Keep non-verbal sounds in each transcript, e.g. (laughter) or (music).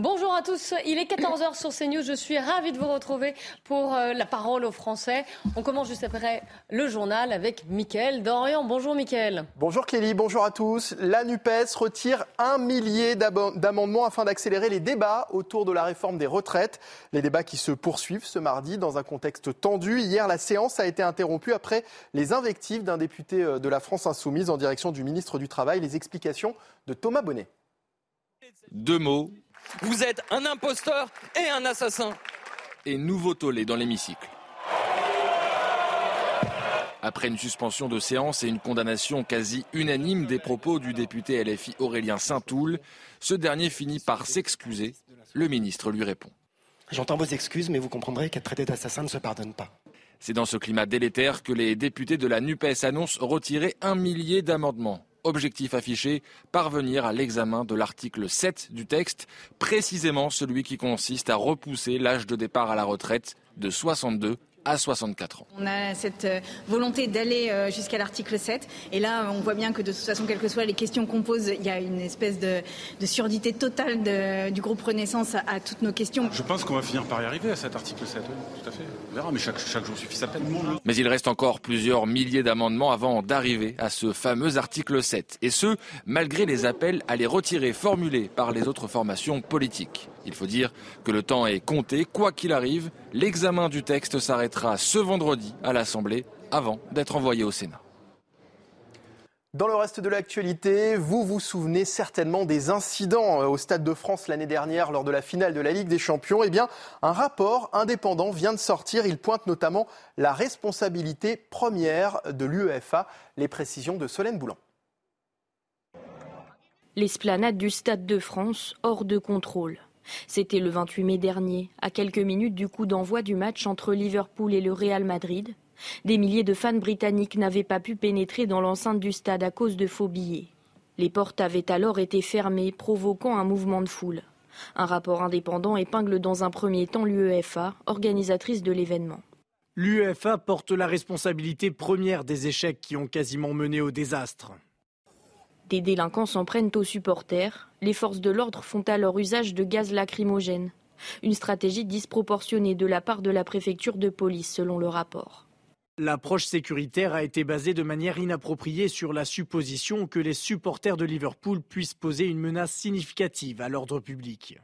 Bonjour à tous, il est 14h sur CNews, je suis ravie de vous retrouver pour euh, la parole aux Français. On commence juste après le journal avec Mickaël Dorian. Bonjour Mickaël. Bonjour Clélie, bonjour à tous. La NUPES retire un millier d'amendements afin d'accélérer les débats autour de la réforme des retraites. Les débats qui se poursuivent ce mardi dans un contexte tendu. Hier, la séance a été interrompue après les invectives d'un député euh, de la France insoumise en direction du ministre du Travail. Les explications de Thomas Bonnet. Deux mots vous êtes un imposteur et un assassin. Et nouveau tollé dans l'hémicycle. Après une suspension de séance et une condamnation quasi unanime des propos du député LFI Aurélien Saint-Toul, ce dernier finit par s'excuser. Le ministre lui répond. J'entends vos excuses, mais vous comprendrez qu'être traité d'assassin ne se pardonne pas. C'est dans ce climat délétère que les députés de la NUPES annoncent retirer un millier d'amendements. Objectif affiché, parvenir à l'examen de l'article 7 du texte, précisément celui qui consiste à repousser l'âge de départ à la retraite de 62 à 64 ans. On a cette euh, volonté d'aller euh, jusqu'à l'article 7. Et là, on voit bien que de toute façon, quelles que soient les questions qu'on pose, il y a une espèce de, surdité totale du groupe Renaissance à, toutes nos questions. Je pense qu'on va finir par y arriver à cet article 7. tout à fait. On verra, mais chaque, chaque jour suffit sa peine. Mais il reste encore plusieurs milliers d'amendements avant d'arriver à ce fameux article 7. Et ce, malgré les appels à les retirer formulés par les autres formations politiques. Il faut dire que le temps est compté. Quoi qu'il arrive, l'examen du texte s'arrêtera ce vendredi à l'Assemblée avant d'être envoyé au Sénat. Dans le reste de l'actualité, vous vous souvenez certainement des incidents euh, au Stade de France l'année dernière lors de la finale de la Ligue des Champions. Eh bien, un rapport indépendant vient de sortir. Il pointe notamment la responsabilité première de l'UEFA. Les précisions de Solène Boulan. L'esplanade du Stade de France hors de contrôle. C'était le 28 mai dernier, à quelques minutes du coup d'envoi du match entre Liverpool et le Real Madrid. Des milliers de fans britanniques n'avaient pas pu pénétrer dans l'enceinte du stade à cause de faux billets. Les portes avaient alors été fermées, provoquant un mouvement de foule. Un rapport indépendant épingle dans un premier temps l'UEFA, organisatrice de l'événement. L'UEFA porte la responsabilité première des échecs qui ont quasiment mené au désastre. Des délinquants s'en prennent aux supporters. Les forces de l'ordre font alors usage de gaz lacrymogène. Une stratégie disproportionnée de la part de la préfecture de police, selon le rapport. L'approche sécuritaire a été basée de manière inappropriée sur la supposition que les supporters de Liverpool puissent poser une menace significative à l'ordre public.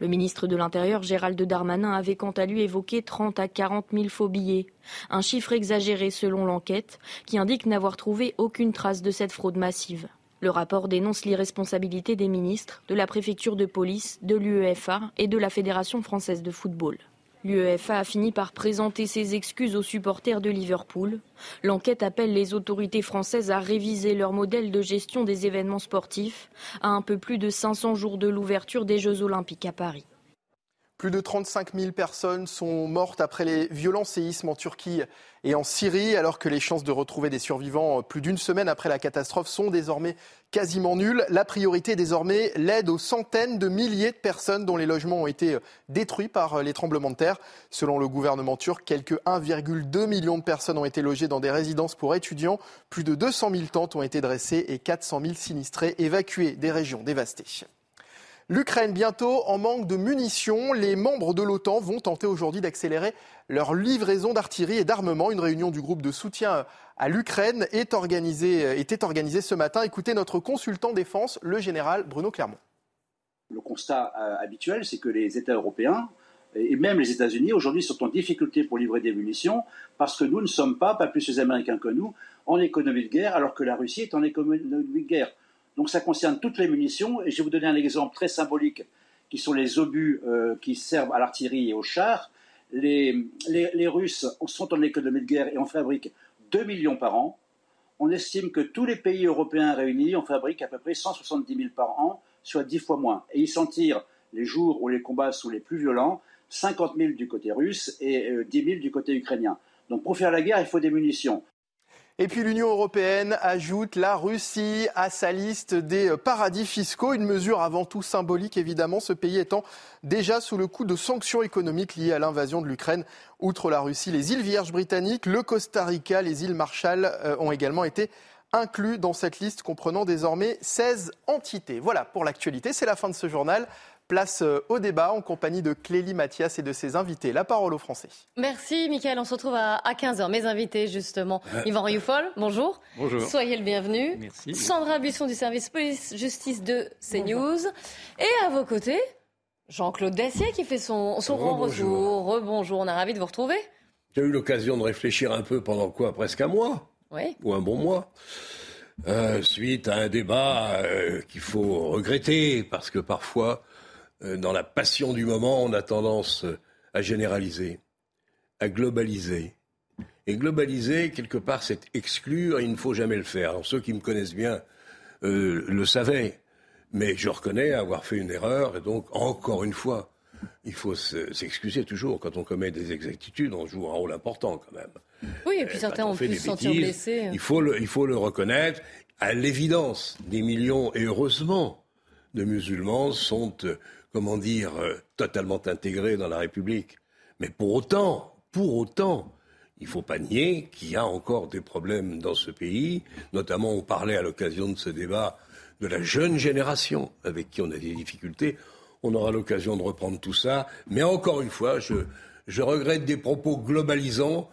Le ministre de l'Intérieur, Gérald Darmanin, avait quant à lui évoqué 30 à 40 000 faux billets, un chiffre exagéré selon l'enquête, qui indique n'avoir trouvé aucune trace de cette fraude massive. Le rapport dénonce l'irresponsabilité des ministres, de la préfecture de police, de l'UEFA et de la Fédération française de football. L'UEFA a fini par présenter ses excuses aux supporters de Liverpool. L'enquête appelle les autorités françaises à réviser leur modèle de gestion des événements sportifs à un peu plus de 500 jours de l'ouverture des Jeux olympiques à Paris. Plus de 35 000 personnes sont mortes après les violents séismes en Turquie et en Syrie, alors que les chances de retrouver des survivants plus d'une semaine après la catastrophe sont désormais quasiment nulles. La priorité est désormais l'aide aux centaines de milliers de personnes dont les logements ont été détruits par les tremblements de terre. Selon le gouvernement turc, quelques 1,2 million de personnes ont été logées dans des résidences pour étudiants. Plus de 200 000 tentes ont été dressées et 400 000 sinistrés évacués des régions dévastées. L'Ukraine bientôt en manque de munitions. Les membres de l'OTAN vont tenter aujourd'hui d'accélérer leur livraison d'artillerie et d'armement. Une réunion du groupe de soutien à l'Ukraine était organisée, était organisée ce matin. Écoutez notre consultant défense, le général Bruno Clermont. Le constat euh, habituel, c'est que les États européens et même les États-Unis aujourd'hui sont en difficulté pour livrer des munitions parce que nous ne sommes pas, pas plus les Américains que nous, en économie de guerre alors que la Russie est en économie de guerre. Donc ça concerne toutes les munitions. Et je vais vous donner un exemple très symbolique, qui sont les obus euh, qui servent à l'artillerie et aux chars. Les, Russes sont en économie de guerre et en fabriquent 2 millions par an. on estime que tous les pays européens réunis, on fabrique à peu près 170 000 par an, soit 10 fois moins. Et ils s'en tirent les jours où les combats sont les plus violents, 50 000 du côté russe et 10 euh, 000 du côté ukrainien. Donc pour faire la guerre, il faut des munitions. Et puis l'Union européenne ajoute la Russie à sa liste des paradis fiscaux, une mesure avant tout symbolique évidemment, ce pays étant déjà sous le coup de sanctions économiques liées à l'invasion de l'Ukraine. Outre la Russie, les îles Vierges britanniques, le Costa Rica, les îles Marshall euh, ont également été inclus dans cette liste comprenant désormais 16 entités. Voilà pour l'actualité, c'est la fin de ce journal. Place euh, au débat en compagnie de Clélie Mathias et de ses invités. La parole aux Français. Merci, Michael. On se retrouve à 15h. Mes invités, justement. Yvan Rioufol, bonjour. Bonjour. Soyez le bienvenu. Merci. Sandra Buisson du service police-justice de CNews. Et à vos côtés, Jean-Claude Dacier qui fait son, son grand retour. Rebonjour. On est ravis de vous retrouver. J'ai eu l'occasion de réfléchir un peu pendant quoi Presque un mois Oui. Ou un bon mois. Euh, suite à un débat euh, qu'il faut regretter parce que parfois dans la passion du moment, on a tendance euh, à généraliser, à globaliser. Et globaliser, quelque part, c'est exclure et il ne faut jamais le faire. Alors, ceux qui me connaissent bien euh, le savaient. Mais je reconnais avoir fait une erreur et donc, encore une fois, il faut s'excuser toujours. Quand on commet des exactitudes, on joue un rôle important quand même. Oui, et puis certains ont pu se sentir blessés. Il faut, le, il faut le reconnaître. À l'évidence, des millions, et heureusement, de musulmans sont comment dire, euh, totalement intégré dans la République. Mais pour autant, pour autant, il ne faut pas nier qu'il y a encore des problèmes dans ce pays. Notamment, on parlait à l'occasion de ce débat de la jeune génération avec qui on a des difficultés. On aura l'occasion de reprendre tout ça. Mais encore une fois, je, je regrette des propos globalisants.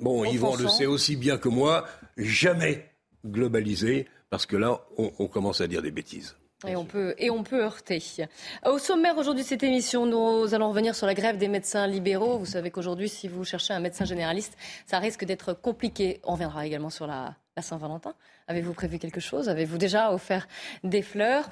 Bon, Yvan le sait aussi bien que moi, jamais globalisé, parce que là, on, on commence à dire des bêtises. Et on, peut, et on peut heurter. Au sommaire aujourd'hui de cette émission, nous allons revenir sur la grève des médecins libéraux. Vous savez qu'aujourd'hui, si vous cherchez un médecin généraliste, ça risque d'être compliqué. On reviendra également sur la, la Saint-Valentin. Avez-vous prévu quelque chose? Avez-vous déjà offert des fleurs?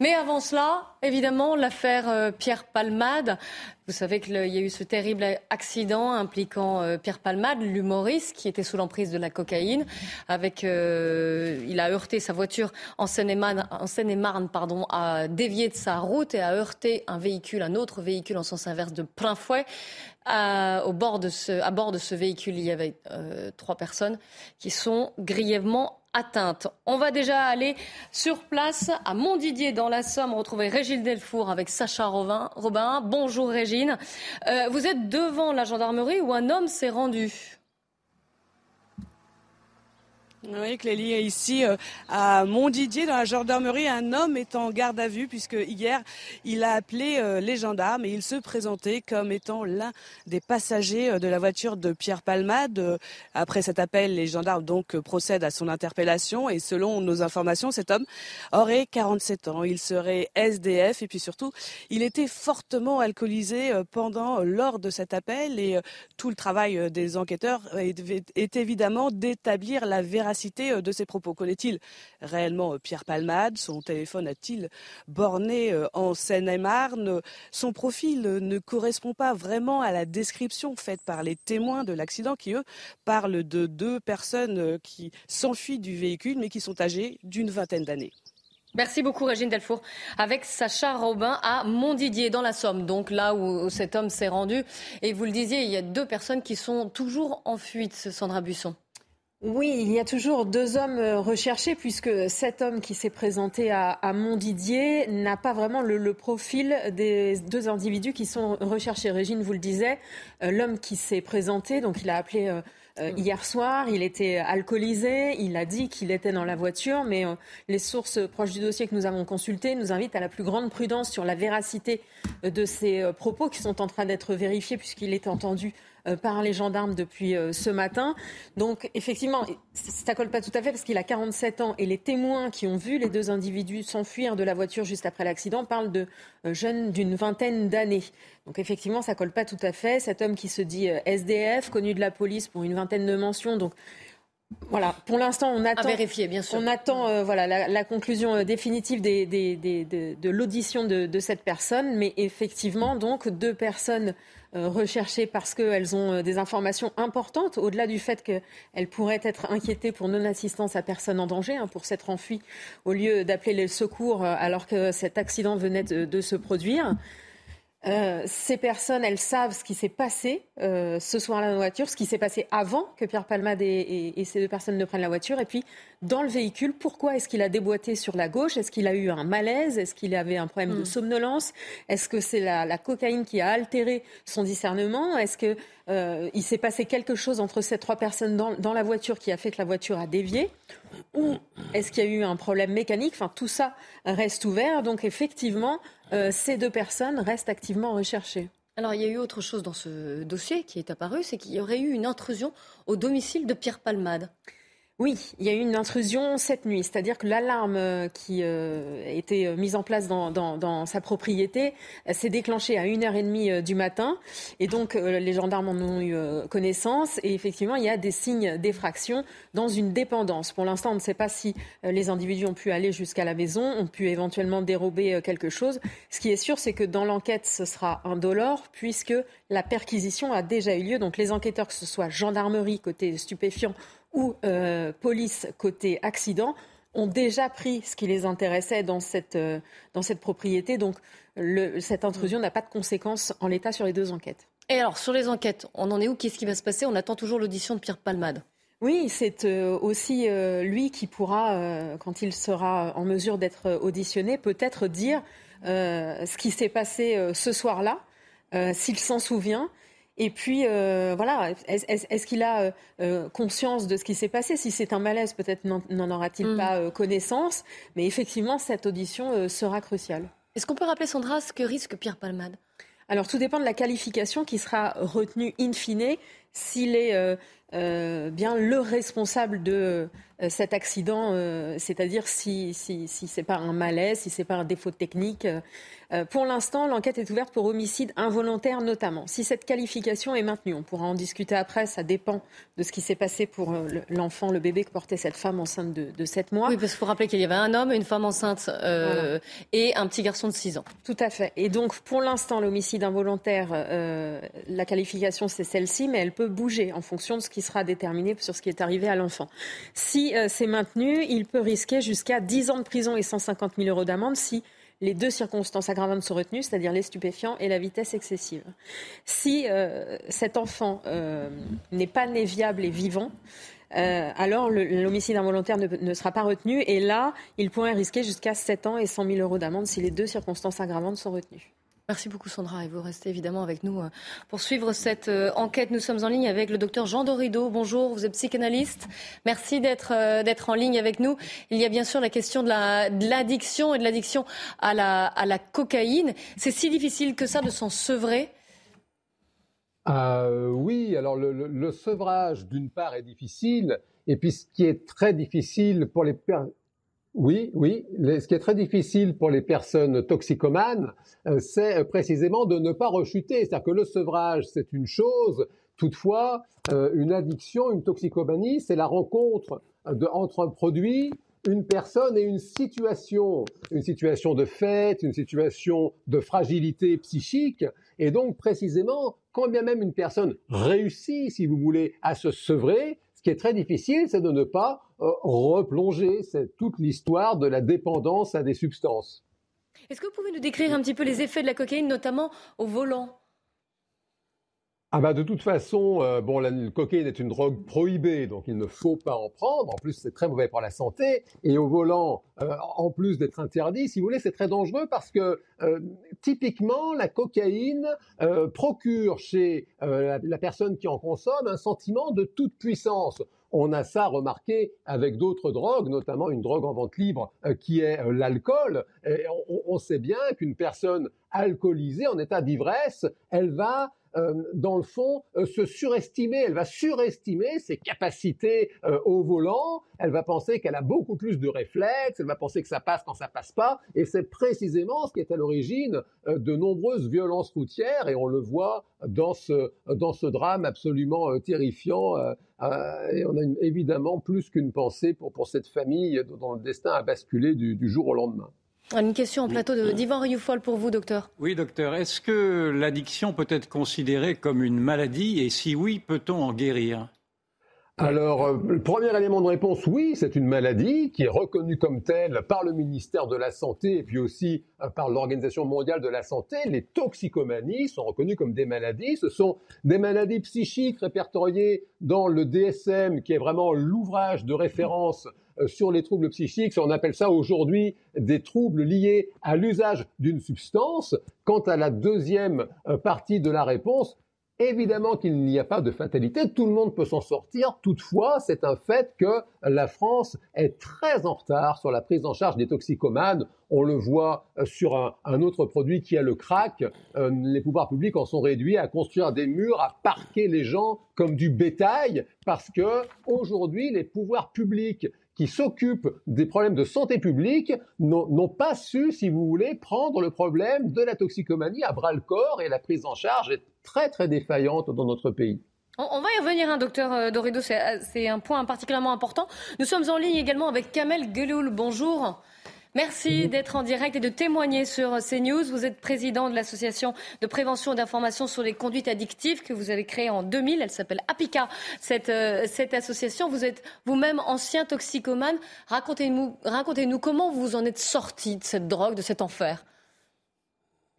Mais avant cela, évidemment, l'affaire euh, Pierre Palmade. Vous savez qu'il y a eu ce terrible accident impliquant euh, Pierre Palmade, l'humoriste qui était sous l'emprise de la cocaïne. Avec, euh, il a heurté sa voiture en Seine-et-Marne, pardon, a dévié de sa route et a heurté un véhicule, un autre véhicule en sens inverse de plein fouet. À bord de ce véhicule, il y avait trois personnes qui sont grièvement atteinte. On va déjà aller sur place à Montdidier dans la Somme retrouver Régine Delfour avec Sacha Robin. Bonjour Régine. Euh, vous êtes devant la gendarmerie où un homme s'est rendu. Oui, Clélie est ici euh, à Montdidier, dans la gendarmerie. Un homme est en garde à vue puisque hier, il a appelé euh, les gendarmes et il se présentait comme étant l'un des passagers euh, de la voiture de Pierre Palmade. Après cet appel, les gendarmes donc procèdent à son interpellation et selon nos informations, cet homme aurait 47 ans. Il serait SDF et puis surtout, il était fortement alcoolisé pendant, lors de cet appel et tout le travail des enquêteurs est évidemment d'établir la euh, de ses propos. Connaît-il réellement euh, Pierre Palmade? Son téléphone a-t-il borné euh, en Seine-et-Marne? Son profil ne correspond pas vraiment à la description faite par les témoins de l'accident qui, eux, parlent de deux personnes qui s'enfuient du véhicule mais qui sont âgées d'une vingtaine d'années. Merci beaucoup Régine Delfour. Avec Sacha Robin à Montdidier dans la Somme, donc là où cet homme s'est rendu. Et vous le disiez, il y a deux personnes qui sont toujours en fuite, Sandra Busson. Oui, il y a toujours deux hommes euh, recherchés puisque cet homme qui s'est présenté à, Montdidier n'a pas vraiment le, profil des deux individus qui sont recherchés. Régine vous le disait, euh, l'homme qui s'est présenté, donc il a appelé euh, hier soir, il était alcoolisé, il a dit qu'il était dans la voiture, mais les sources proches du dossier que nous avons consultées nous invitent à la plus grande prudence sur la véracité de ces propos qui sont en train d'être vérifiés puisqu'il est entendu par les gendarmes depuis euh, ce matin. Donc effectivement, ça colle pas tout à fait parce qu'il a 47 ans et les témoins qui ont vu les deux individus s'enfuir de la voiture juste après l'accident parlent de euh, jeunes d'une vingtaine d'années. Donc effectivement, ça colle pas tout à fait. Cet homme qui se dit SDF, connu de la police pour une vingtaine de mentions, donc Voilà, pour l'instant, on attend. vérifier, bien sûr. On attend euh, voilà, la, conclusion euh, définitive de, l'audition de, cette personne. Mais effectivement, donc, deux personnes euh, recherchées parce qu'elles ont des informations importantes, au-delà du fait qu'elles pourraient être inquiétées pour non-assistance à personne en danger, hein, pour s'être enfuies au lieu d'appeler les secours alors que cet accident venait de se produire. Euh, ces personnes, elles savent ce qui s'est passé euh, ce soir-là dans la voiture, ce qui s'est passé avant que Pierre Palmade et, ces deux personnes ne prennent la voiture. Et puis, dans le véhicule, pourquoi est-ce qu'il a déboîté sur la gauche? Est-ce qu'il a eu un malaise? Est-ce qu'il avait un problème de hmm. somnolence? Est-ce que c'est la, cocaïne qui a altéré son discernement? Est-ce qu'il euh, s'est passé quelque chose entre ces trois personnes dans, dans, la voiture qui a fait que la voiture a dévié? Ou est-ce qu'il y a eu un problème mécanique? Enfin, tout ça reste ouvert. Donc, effectivement, euh, ces deux personnes restent activement recherchées. Alors, il y a eu autre chose dans ce dossier qui est apparu, c'est qu'il y aurait eu une intrusion au domicile de Pierre Palmade. Oui, il y a eu une intrusion cette nuit, c'est-à-dire que l'alarme euh, qui euh, était euh, mise en place dans, sa propriété s'est déclenchée à 1h30 du matin et donc les gendarmes en ont eu connaissance et effectivement il y a des signes d'effraction dans une dépendance. Pour l'instant on ne sait pas si les individus ont pu aller jusqu'à la maison, ont pu éventuellement dérober quelque chose. Ce qui est sûr c'est que dans l'enquête ce sera indolore puisque la perquisition a déjà eu lieu. Donc les enquêteurs, que ce soit gendarmerie côté stupéfiant ou euh, police côté accident ont déjà pris ce qui les intéressait dans cette, euh, dans cette propriété. Donc le, cette intrusion n'a pas de conséquences en l'état sur les deux enquêtes. Et alors, sur les enquêtes, on en est où? Qu'est-ce qui va se passer? On attend toujours l'audition de Pierre Palmade. Oui, c'est euh, aussi lui qui pourra, quand il sera en mesure d'être auditionné, peut-être dire ce qui s'est passé ce soir-là, s'il s'en souvient, et puis, euh, voilà, est-ce qu'il a euh, euh, conscience de ce qui s'est passé? Si c'est un malaise, peut-être n'en aura-t-il mm. pas connaissance. Mais effectivement, cette audition sera cruciale. Est-ce qu'on peut rappeler, Sandra, ce que risque Pierre Palmade? Alors tout dépend de la qualification qui sera retenue in fine s'il est bien le responsable de cet accident, c'est-à-dire si, si, si ce n'est pas un malaise, si ce n'est pas un défaut technique. Euh, pour l'instant, l'enquête est ouverte pour homicide involontaire notamment. Si cette qualification est maintenue, on pourra en discuter après, ça dépend de ce qui s'est passé pour euh, l'enfant, le bébé que portait cette femme enceinte de, de 7 mois. Oui, parce qu'il faut rappeler qu'il y avait un homme, une femme enceinte euh, et un petit garçon de 6 ans. Tout à fait. Et donc, pour l'instant, l'homicide involontaire, la qualification, c'est celle-ci, mais elle peut bouger en fonction de ce qui sera déterminé sur ce qui est arrivé à l'enfant. Si c'est maintenu, il peut risquer jusqu'à 10 ans de prison et 150 000 euros d'amende si les deux circonstances aggravantes sont retenues, c'est-à-dire les stupéfiants et la vitesse excessive. Si euh, cet enfant euh, n'est pas né viable et vivant, euh, alors l'homicide involontaire ne, ne, sera pas retenu. Et là, il pourrait risquer jusqu'à 7 ans et 100 000 euros d'amende si les deux circonstances aggravantes sont retenues. Merci beaucoup Sandra et vous restez évidemment avec nous euh, pour suivre cette euh, enquête. Nous sommes en ligne avec le docteur Jean Dorido. Bonjour, vous êtes psychanalyste. Merci euh, d'être en ligne avec nous. Il y a bien sûr la question de l'addiction et de l'addiction à la, la cocaïne. C'est si difficile que ça de s'en sevrer? Oui, alors le, le sevrage d'une part est difficile et puis ce qui est très difficile pour les oui, oui. Ce qui est très difficile pour les personnes toxicomanes, euh, c'est euh, précisément de ne pas rechuter. C'est-à-dire que le sevrage, c'est une chose. Toutefois, euh, une addiction, une toxicomanie, c'est la rencontre entre un produit, une personne et une situation, une situation de fête, une situation de fragilité psychique. Et donc, précisément, quand bien même une personne réussit, si vous voulez, à se sevrer, ce qui est très difficile, c'est de ne pas replonger. C'est toute l'histoire de la dépendance à des substances. Est-ce que vous pouvez nous décrire un petit peu les effets de la cocaïne, notamment au volant? Ah bah de toute façon, euh, bon, la, cocaïne est une drogue prohibée, donc il ne faut pas en prendre. En plus, c'est très mauvais pour la santé. Et au volant, euh, en plus d'être interdit, si vous voulez, c'est très dangereux parce que euh, typiquement, la cocaïne procure chez la, la, personne qui en consomme un sentiment de toute puissance. On a ça remarqué avec d'autres drogues, notamment une drogue en vente libre qui est l'alcool. On, on, sait bien qu'une personne alcoolisée, en état d'ivresse, elle va dans le fond, se surestimer. Elle va surestimer ses capacités au volant. Elle va penser qu'elle a beaucoup plus de réflexes. Elle va penser que ça passe quand ça passe pas. Et c'est précisément ce qui est à l'origine de nombreuses violences routières. Et on le voit dans ce, dans ce drame absolument terrifiant. et on a évidemment plus qu'une pensée pour, pour cette famille dont le destin a basculé du, du jour au lendemain. Une question en plateau d'Ivan Rioufol pour vous, docteur. Oui, docteur. Est-ce que l'addiction peut être considérée comme une maladie et si oui, peut-on en guérir? Alors, euh, le premier élément de réponse, oui, c'est une maladie qui est reconnue comme telle par le ministère de la Santé et puis aussi euh, par l'Organisation mondiale de la santé. Les toxicomanies sont reconnues comme des maladies. Ce sont des maladies psychiques répertoriées dans le DSM, qui est vraiment l'ouvrage de référence euh, sur les troubles psychiques. On appelle ça aujourd'hui des troubles liés à l'usage d'une substance. Quant à la deuxième partie de la réponse, Évidemment qu'il n'y a pas de fatalité, tout le monde peut s'en sortir. Toutefois, c'est un fait que la France est très en retard sur la prise en charge des toxicomanes. On le voit euh, sur un, autre produit qui est le crack. Euh, les pouvoirs publics en sont réduits à construire des murs, à parquer les gens comme du bétail, parce que aujourd'hui, les pouvoirs publics qui s'occupent des problèmes de santé publique n'ont pas su, si vous voulez, prendre le problème de la toxicomanie à bras le corps et la prise en charge est très très défaillante dans notre pays. On va y revenir, hein, docteur euh, Dorido, c'est un point particulièrement important. Nous sommes en ligne également avec Kamel Geloul. Bonjour. Merci d'être en direct et de témoigner sur CNews. Vous êtes président de l'association de prévention et d'information sur les conduites addictives que vous avez créée en 2000. Elle s'appelle APICA, cette, euh, cette association. Vous êtes vous-même ancien toxicomane. Racontez-nous racontez comment vous en êtes sorti de cette drogue, de cet enfer.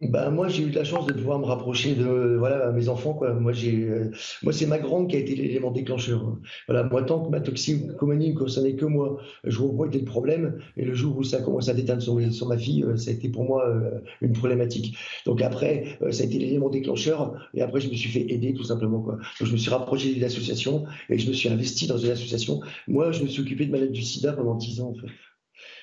Ben, moi, j'ai eu la chance de pouvoir me rapprocher de voilà mes enfants. Quoi. Moi, j'ai, euh, moi, c'est ma grande qui a été l'élément déclencheur. Voilà, moi, tant que ma toxicomanie ne concernait que moi, je était le problème. Et le jour où ça commence à déteindre sur, sur ma fille, euh, ça a été pour moi euh, une problématique. Donc après, ça a été l'élément déclencheur. Et après, je me suis fait aider tout simplement. Quoi. Donc, je me suis rapproché de l'association et je me suis investi dans une association. Moi, je me suis occupé de malades du SIDA pendant 10 ans. En fait.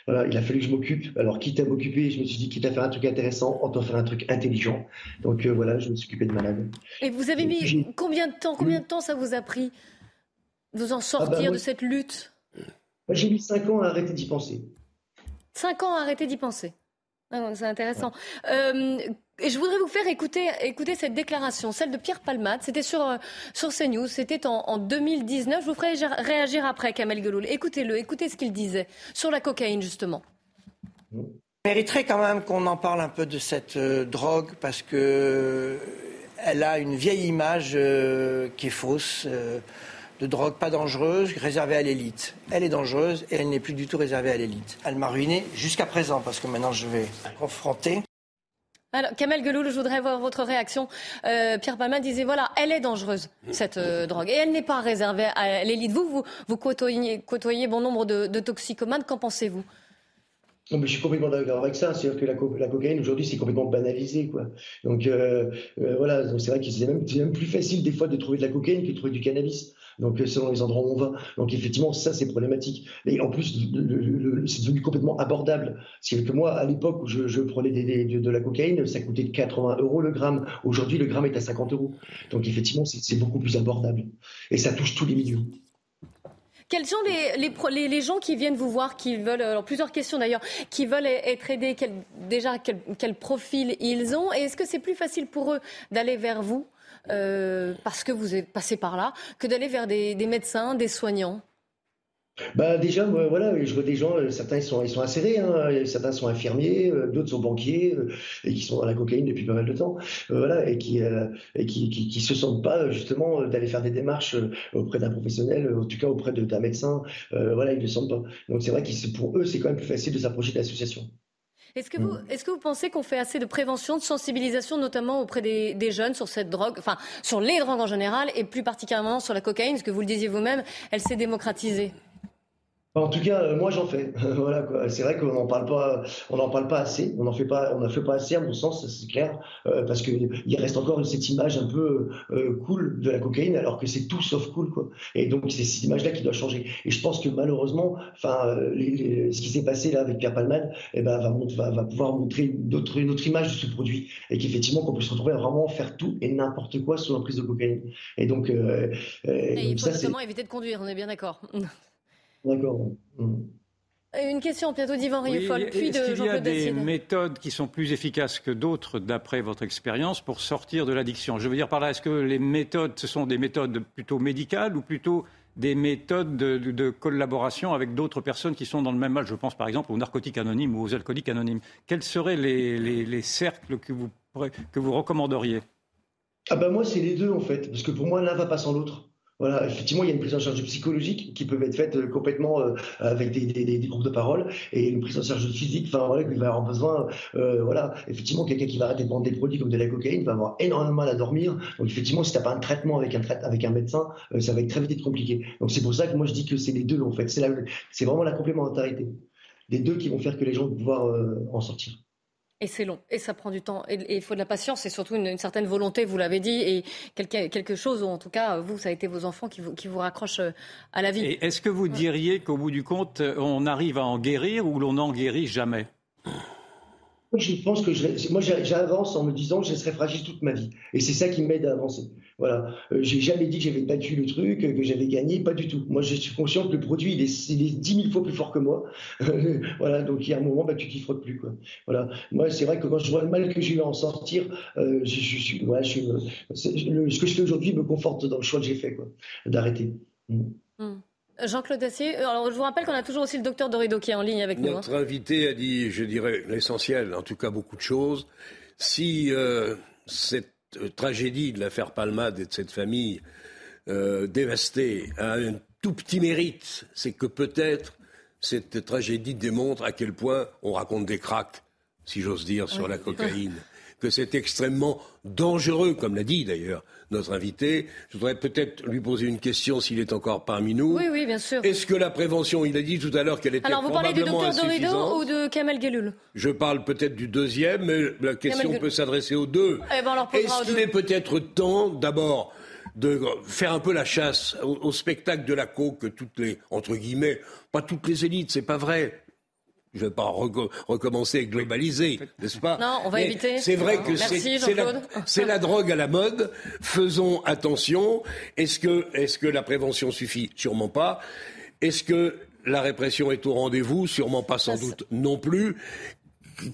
Voilà, il a fallu que je m'occupe. Alors, quitte à m'occuper, je me suis dit, quitte à faire un truc intéressant, autant faire un truc intelligent. Donc euh, voilà, je me suis occupé de malade. Et vous avez mis combien de temps Combien de temps ça vous a pris de vous en ah bah, sortir de cette lutte? Moi, j'ai mis 5 ans à arrêter d'y penser. 5 ans à arrêter d'y penser. Ah, c'est intéressant. Euh, et je voudrais vous faire écouter, écouter cette déclaration, celle de Pierre Palmade. C'était sur, euh, sur CNews, c'était en, 2019. Je vous ferai réagir après, Kamel Geloul. Écoutez-le, écoutez ce qu'il disait sur la cocaïne, justement. Il mériterait quand même qu'on en parle un peu de cette euh, drogue parce que elle a une vieille image qui est fausse de drogue pas dangereuse, réservée à l'élite. Elle est dangereuse et elle n'est plus du tout réservée à l'élite. Elle m'a ruiné jusqu'à présent parce que maintenant je vais confronter. Alors, Kamel Geloul, je voudrais voir votre réaction. Euh, Pierre Palma disait, voilà, elle est dangereuse, cette euh, drogue. Et elle n'est pas réservée à l'élite. Vous, vous, vous côtoyez, côtoyez, bon nombre de, de toxicomanes. Qu'en pensez-vous? Je suis complètement d'accord avec ça. C'est-à-dire que la, cocaïne aujourd'hui c'est complètement banalisé, quoi. Donc euh, euh voilà, c'est vrai que c'est même, même, plus facile des fois de trouver de la cocaïne que de trouver du cannabis. Donc euh, selon les endroits où on va. Donc effectivement ça c'est problématique. Et en plus c'est devenu complètement abordable. C'est que moi à l'époque où je, je prenais de, la cocaïne, ça coûtait 80 euros le gramme. Aujourd'hui le gramme est à 50 euros. Donc effectivement c'est beaucoup plus abordable. Et ça touche tous les milieux. Quels sont les, les, gens qui viennent vous voir, qui veulent, alors plusieurs questions d'ailleurs, qui veulent être aidés, déjà quel, profil ils ont, et est-ce que c'est plus facile pour eux d'aller vers vous, euh, parce que vous êtes passé par là, que d'aller vers des médecins, des soignants? Bah déjà, voilà, je vois des gens, euh, certains ils sont, ils sont insérés, hein, certains sont infirmiers, euh, d'autres sont banquiers euh, et qui sont dans la cocaïne depuis pas mal de temps, voilà, et qui, et qui, qui, se sentent pas justement d'aller faire des démarches auprès d'un professionnel, en tout cas auprès d'un médecin, voilà, ils ne le sentent pas. Donc c'est vrai que pour eux, c'est quand même plus facile de s'approcher de l'association. Est-ce que, vous, est-ce que vous pensez qu'on fait assez de prévention, de sensibilisation, notamment auprès des, des, jeunes sur cette drogue, enfin sur les drogues en général, et plus particulièrement sur la cocaïne, parce que vous le disiez vous-même, elle s'est démocratisée? En tout cas, euh, moi j'en fais. (laughs) voilà quoi. C'est vrai qu'on n'en parle pas, on n'en parle pas assez. On n'en fait pas, on n'en fait pas assez à mon sens, c'est clair, euh, parce que il reste encore cette image un peu euh, cool de la cocaïne, alors que c'est tout sauf cool quoi. Et donc c'est cette image-là qui doit changer. Et je pense que malheureusement, enfin, ce qui s'est passé là avec Pierre Palmade, eh ben, va, va, pouvoir montrer une autre, une autre image de ce produit, et qu'effectivement qu'on peut se retrouver à vraiment faire tout et n'importe quoi sous l'emprise de cocaïne. Et donc, et il faut notamment éviter de conduire. On est bien d'accord. (laughs) D'accord. Mm. Une question bientôt d'Yvan Rieufol, puis de Jean-Claude Il y a des méthodes qui sont plus efficaces que d'autres, d'après votre expérience, pour sortir de l'addiction? Je veux dire par là, est-ce que les méthodes, ce sont des méthodes plutôt médicales ou plutôt des méthodes de, collaboration avec d'autres personnes qui sont dans le même mal Je pense par exemple aux narcotiques anonymes ou aux alcooliques anonymes. Quels seraient les, cercles que vous, que vous recommanderiez? Ah ben Moi, c'est les deux en fait, parce que pour moi, l'un va pas sans l'autre. Voilà, effectivement, il y a une prise en charge psychologique qui peut être faite euh, complètement euh, avec des, groupes de parole et une prise en charge physique. Enfin, voilà, il va avoir besoin. Euh, voilà, effectivement, quelqu'un qui va arrêter de prendre des produits comme de la cocaïne va avoir énormément mal à dormir. Donc, effectivement, si tu n'as pas un traitement avec un, avec un médecin, ça va être très vite compliqué. Donc, c'est pour ça que moi, je dis que c'est les deux, en fait. C'est vraiment la complémentarité. Les deux qui vont faire que les gens vont pouvoir en sortir. Et c'est long, et ça prend du temps, et il faut de la patience, et surtout une, certaine volonté, vous l'avez dit, et quelque, quelque, chose, ou en tout cas, vous, ça a été vos enfants qui vous, qui vous raccrochent euh, à la vie. Et est-ce que vous diriez qu'au bout du compte, on arrive à en guérir ou l'on n'en guérit jamais? Je pense que moi j'avance en me disant que je serai fragile toute ma vie. Et c'est ça qui m'aide à avancer. Voilà. Euh, j'ai jamais dit que j'avais battu le truc, que j'avais gagné, pas du tout. Moi je suis conscient que le produit il est, il est 10 000 fois plus fort que moi. (laughs) voilà. Donc il y a un moment, bah, tu t'y frottes plus. Quoi. Voilà. Moi c'est vrai que quand je vois le mal que j'ai eu à en sortir, euh, voilà, je, ce que je fais aujourd'hui me conforte dans le choix que j'ai fait, d'arrêter. Mm. Mm. Jean-Claude Dacier, alors je vous rappelle qu'on a toujours aussi le docteur Dorido qui est en ligne avec nous. Hein. Notre invité a dit, je dirais, l'essentiel, en tout cas beaucoup de choses. Si euh, cette euh, tragédie de l'affaire Palmade et de cette famille euh, dévastée a un tout petit mérite, c'est que peut-être cette tragédie démontre à quel point on raconte des cracks, si j'ose dire, sur la (laughs) cocaïne, que c'est extrêmement dangereux, comme l'a dit d'ailleurs notre invité. Je voudrais peut-être lui poser une question s'il est encore parmi nous. Oui, oui, bien sûr. Est-ce que la prévention, il a dit tout à l'heure qu'elle était Alors, vous parlez du docteur Dorido ou de Kamel Gelul Je parle peut-être du deuxième, mais la question peut s'adresser aux deux. Eh ben, Est-ce qu'il est peut-être temps, d'abord, de faire un peu la chasse au, spectacle de la coke que toutes les, entre guillemets, pas toutes les élites, c'est pas vrai, je ne vais pas recommencer et globaliser, n'est-ce pas Non, on va éviter. C'est vrai que c'est la, drogue à la mode. Faisons attention. Est-ce que, est que la prévention suffit? Sûrement pas. Est-ce que la répression est au rendez-vous? Sûrement pas, sans doute non plus.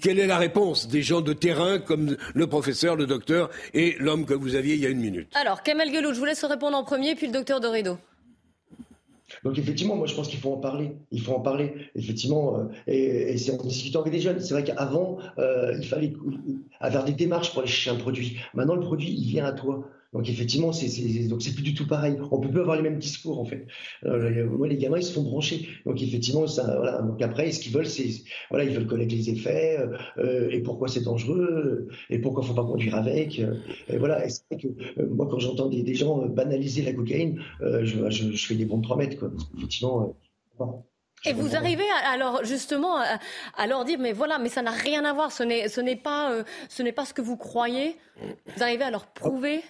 Quelle est la réponse? Des gens de terrain comme le professeur, le docteur et l'homme que vous aviez il y a une minute Alors, Kamel Gelou, je vous laisse répondre en premier, puis le docteur Dorido. Donc effectivement, moi je pense qu'il faut en parler. Il faut en parler, effectivement. Euh, et, c'est en discutant avec des jeunes. C'est vrai qu'avant, euh, il fallait avoir des démarches pour aller chercher un produit. Maintenant, le produit, il vient à toi. Donc effectivement, c'est plus du tout pareil. On peut plus avoir les mêmes discours en fait. Euh, moi, les gamins, ils se font brancher. Donc effectivement, ça. Donc après, ce qu'ils veulent, c'est voilà, ils veulent connaître les effets euh, euh et pourquoi c'est dangereux et pourquoi faut pas conduire avec. Et voilà. Vrai que moi, quand j'entends des, gens banaliser la cocaïne, je, fais des bons de 3 mètres quoi. effectivement. Et vous arrivez alors justement à, leur dire mais voilà mais ça n'a rien à voir ce n'est ce n'est pas ce n'est pas ce que vous croyez vous arrivez à leur prouver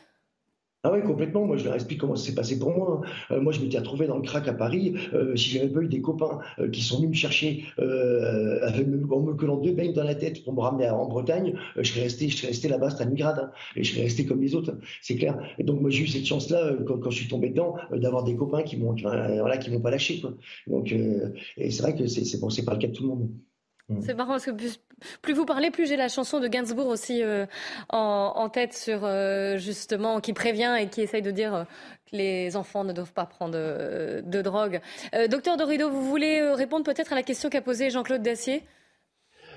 ah oui, complètement. Moi, je leur explique comment ça s'est passé pour moi. Hein. Euh, moi, je m'étais retrouvé dans le crack à Paris. Euh, si j'avais pas eu des copains euh, qui sont venus me chercher en me collant deux beignes dans la tête pour me ramener en Bretagne, je serais resté, resté là-bas, Stalingrad, hein, et je serais resté comme les autres. C'est clair. Et donc, moi, j'ai eu cette chance-là quand, quand, je suis tombé dedans, d'avoir des copains qui m'ont, voilà, qui m'ont pas lâché. Quoi. Donc, et c'est vrai que c'est bon, c'est pas le cas de tout le monde. C'est marrant parce que plus, vous parlez, plus j'ai la chanson de Gainsbourg aussi euh, en, tête sur euh, justement qui prévient et qui essaye de dire euh, que les enfants ne doivent pas prendre de drogue. docteur Dorido, vous voulez répondre peut-être à la question qu'a posée Jean-Claude Dacier?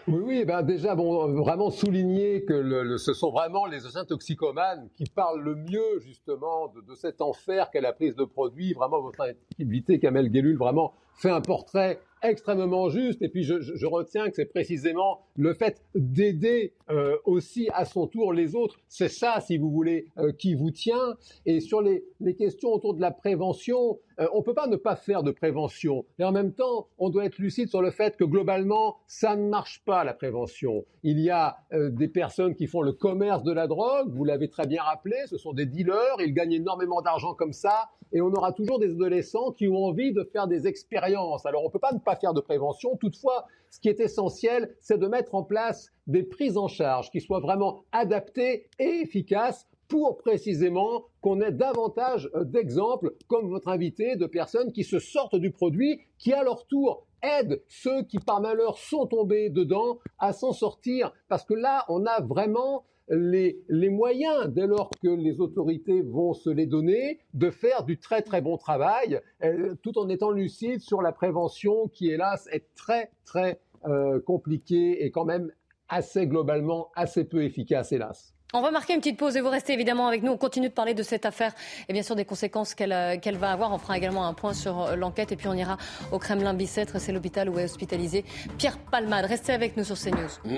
Oui, oui, ben déjà, bon, vraiment souligner que ce sont vraiment les anciens toxicomanes qui parlent le mieux, justement, de, cet enfer qu'est la prise de produits. Vraiment, votre invité, Kamel Guélul, vraiment fait un portrait extrêmement juste. Et puis je, retiens que c'est précisément le fait d'aider euh, aussi à son tour les autres. C'est ça, si vous voulez, euh, qui vous tient. Et sur les, les, questions autour de la prévention, euh, on ne peut pas ne pas faire de prévention. Et en même temps, on doit être lucide sur le fait que globalement, ça ne marche pas la prévention. Il y a des personnes qui font le commerce de la drogue. Vous l'avez très bien rappelé. Ce sont des dealers. Ils gagnent énormément d'argent comme ça. Et on aura toujours des adolescents qui ont envie de faire des expériences. Alors on ne peut pas ne pas faire de prévention. Toutefois, ce qui est essentiel, c'est de mettre en place des prises en charge qui soient vraiment adaptées et efficaces pour précisément qu'on ait davantage d'exemples, comme votre invité, de personnes qui se sortent du produit, qui à leur tour aident ceux qui par malheur sont tombés dedans à s'en sortir. Parce que là, on a vraiment les, moyens, dès lors que les autorités vont se les donner, de faire du très très bon travail, euh, tout en étant lucide sur la prévention qui, hélas, est très très euh, compliquée et quand même assez globalement assez peu efficace, hélas. On va marquer une petite pause et vous restez évidemment avec nous. On continue de parler de cette affaire et bien sûr des conséquences qu'elle euh, va avoir. On fera également un point sur l'enquête et puis on ira au Kremlin Bicêtre. C'est l'hôpital où est hospitalisé Pierre Palmade. Restez avec nous sur CNews.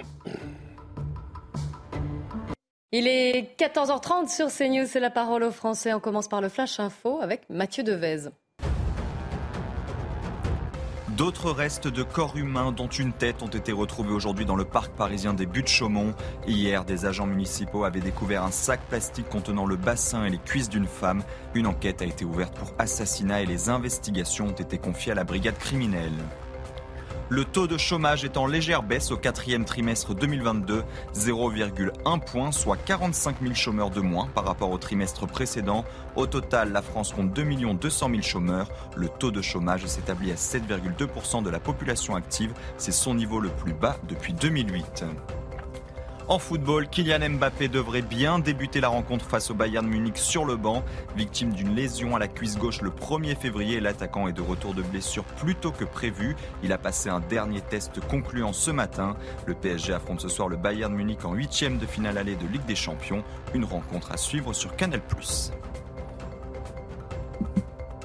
Il est 14h30 sur CNews, c'est la parole aux Français. On commence par le Flash Info avec Mathieu Devez. D'autres restes de corps humains, dont une tête, ont été retrouvés aujourd'hui dans le parc parisien des Buttes-Chaumont. Hier, des agents municipaux avaient découvert un sac plastique contenant le bassin et les cuisses d'une femme. Une enquête a été ouverte pour assassinat et les investigations ont été confiées à la brigade criminelle. Le taux de chômage est en légère baisse au quatrième trimestre 2022, 0,1 point, soit 45 000 chômeurs de moins par rapport au trimestre précédent. Au total, la France compte 2 200 000 chômeurs. Le taux de chômage s'établit à 7,2% de la population active. C'est son niveau le plus bas depuis 2008. En football, Kylian Mbappé devrait bien débuter la rencontre face au Bayern Munich sur le banc. Victime d'une lésion à la cuisse gauche le 1er février, l'attaquant est de retour de blessure plus tôt que prévu. Il a passé un dernier test concluant ce matin. Le PSG affronte ce soir le Bayern Munich en huitième de finale allée de Ligue des Champions. Une rencontre à suivre sur Canal+.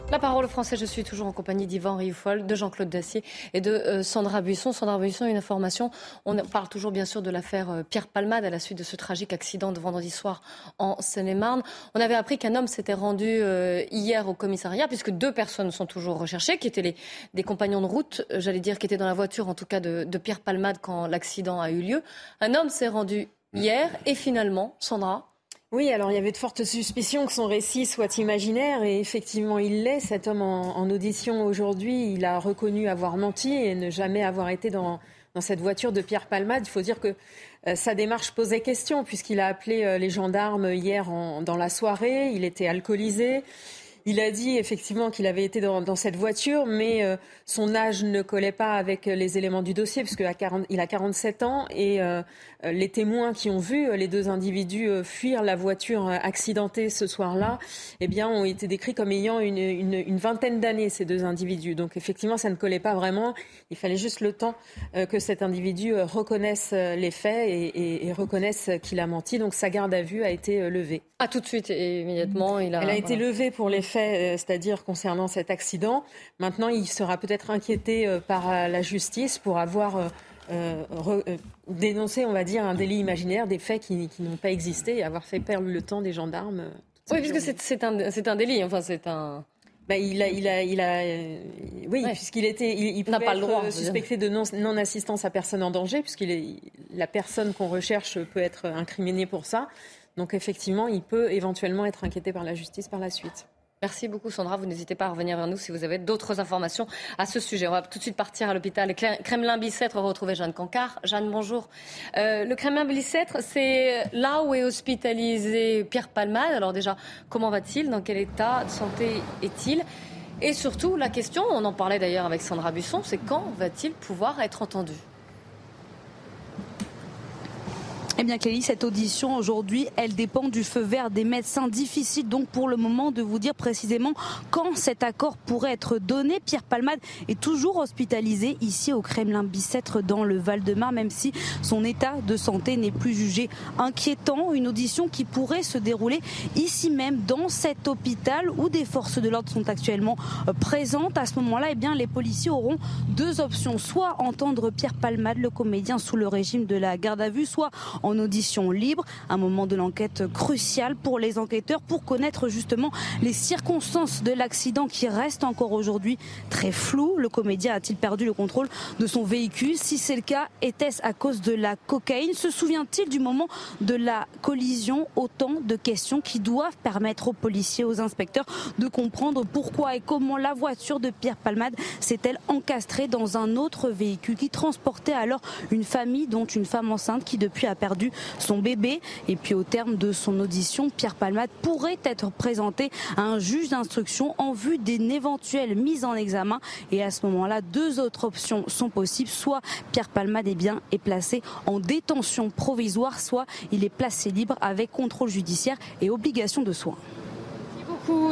La parole au français, je suis toujours en compagnie d'Yvan Rioufol, de Jean-Claude Dacier et de euh, Sandra Buisson. Sandra Buisson, une information. On parle toujours bien sûr de l'affaire euh, Pierre Palmade à la suite de ce tragique accident de vendredi soir en Seine-et-Marne. On avait appris qu'un homme s'était rendu euh, hier au commissariat puisque deux personnes sont toujours recherchées, qui étaient les, des compagnons de route, j'allais dire, qui étaient dans la voiture en tout cas de, de Pierre Palmade quand l'accident a eu lieu. Un homme s'est rendu hier et finalement, Sandra, oui, alors il y avait de fortes suspicions que son récit soit imaginaire et effectivement il l'est. Cet homme en, audition aujourd'hui, il a reconnu avoir menti et ne jamais avoir été dans, cette voiture de Pierre Palmade. Il faut dire que euh, sa démarche posait question puisqu'il a appelé euh, les gendarmes hier dans la soirée. Il était alcoolisé. Il a dit effectivement qu'il avait été dans, cette voiture, mais euh, son âge ne collait pas avec les éléments du dossier, puisqu'il a, 40, il a 47 ans et euh, les témoins qui ont vu euh, les deux individus euh, fuir la voiture accidentée ce soir-là, eh bien, ont été décrits comme ayant une, une, vingtaine d'années, ces deux individus. Donc, effectivement, ça ne collait pas vraiment. Il fallait juste le temps que cet individu reconnaisse les faits et, et, reconnaisse qu'il a menti. Donc, sa garde à vue a été levée. Ah, tout de suite, immédiatement. Il a, Elle a été levée pour les faits, c'est-à-dire concernant cet accident. Maintenant, il sera peut-être inquiété par la justice pour avoir euh, euh, dénoncer, on va dire, un délit imaginaire, des faits qui, n'ont pas existé et avoir fait perdre le temps des gendarmes. Euh, oui, puisque c'est un, un délit, enfin c'est un... Bah, il a, il a, il a, oui, puisqu'il était, il, pouvait pas être le droit, suspecté de non, non, assistance à personne en danger, puisqu'il est, la personne qu'on recherche peut être incriminée pour ça. Donc effectivement, il peut éventuellement être inquiété par la justice par la suite. Merci beaucoup Sandra. Vous n'hésitez pas à revenir vers nous si vous avez d'autres informations à ce sujet. On va tout de suite partir à l'hôpital Kremlin-Bicêtre retrouver Jeanne Cancard. Jeanne, bonjour. Euh, le Kremlin-Bicêtre, c'est là où est hospitalisé Pierre Palmade. Alors déjà, comment va-t-il? Dans quel état de santé est-il? Et surtout, la question, on en parlait d'ailleurs avec Sandra Busson, c'est quand va-t-il pouvoir être entendu? Eh bien, Clélie, cette audition aujourd'hui, elle dépend du feu vert des médecins. Difficile donc pour le moment de vous dire précisément quand cet accord pourrait être donné. Pierre Palmade est toujours hospitalisé ici au Kremlin Bicêtre dans le Val-de-Marne, même si son état de santé n'est plus jugé inquiétant. Une audition qui pourrait se dérouler ici même dans cet hôpital où des forces de l'ordre sont actuellement euh, présentes. À ce moment-là, eh bien, les policiers auront deux options. Soit entendre Pierre Palmade, le comédien, sous le régime de la garde à vue, soit audition libre. Un moment de l'enquête crucial pour les enquêteurs pour connaître justement les circonstances de l'accident qui restent encore aujourd'hui très floues. Le comédien a-t-il perdu le contrôle de son véhicule? Si c'est le cas, était-ce à cause de la cocaïne? Se souvient-il du moment de la collision? Autant de questions qui doivent permettre aux policiers, aux inspecteurs de comprendre pourquoi et comment la voiture de Pierre Palmade s'est-elle encastrée dans un autre véhicule qui transportait alors une famille dont une femme enceinte qui depuis a perdu son bébé. Et puis au terme de son audition, Pierre Palmade pourrait être présenté à un juge d'instruction en vue d'une éventuelle mise en examen. Et à ce moment-là, deux autres options sont possibles. Soit Pierre Palmade est bien est placé en détention provisoire, soit il est placé libre avec contrôle judiciaire et obligation de soins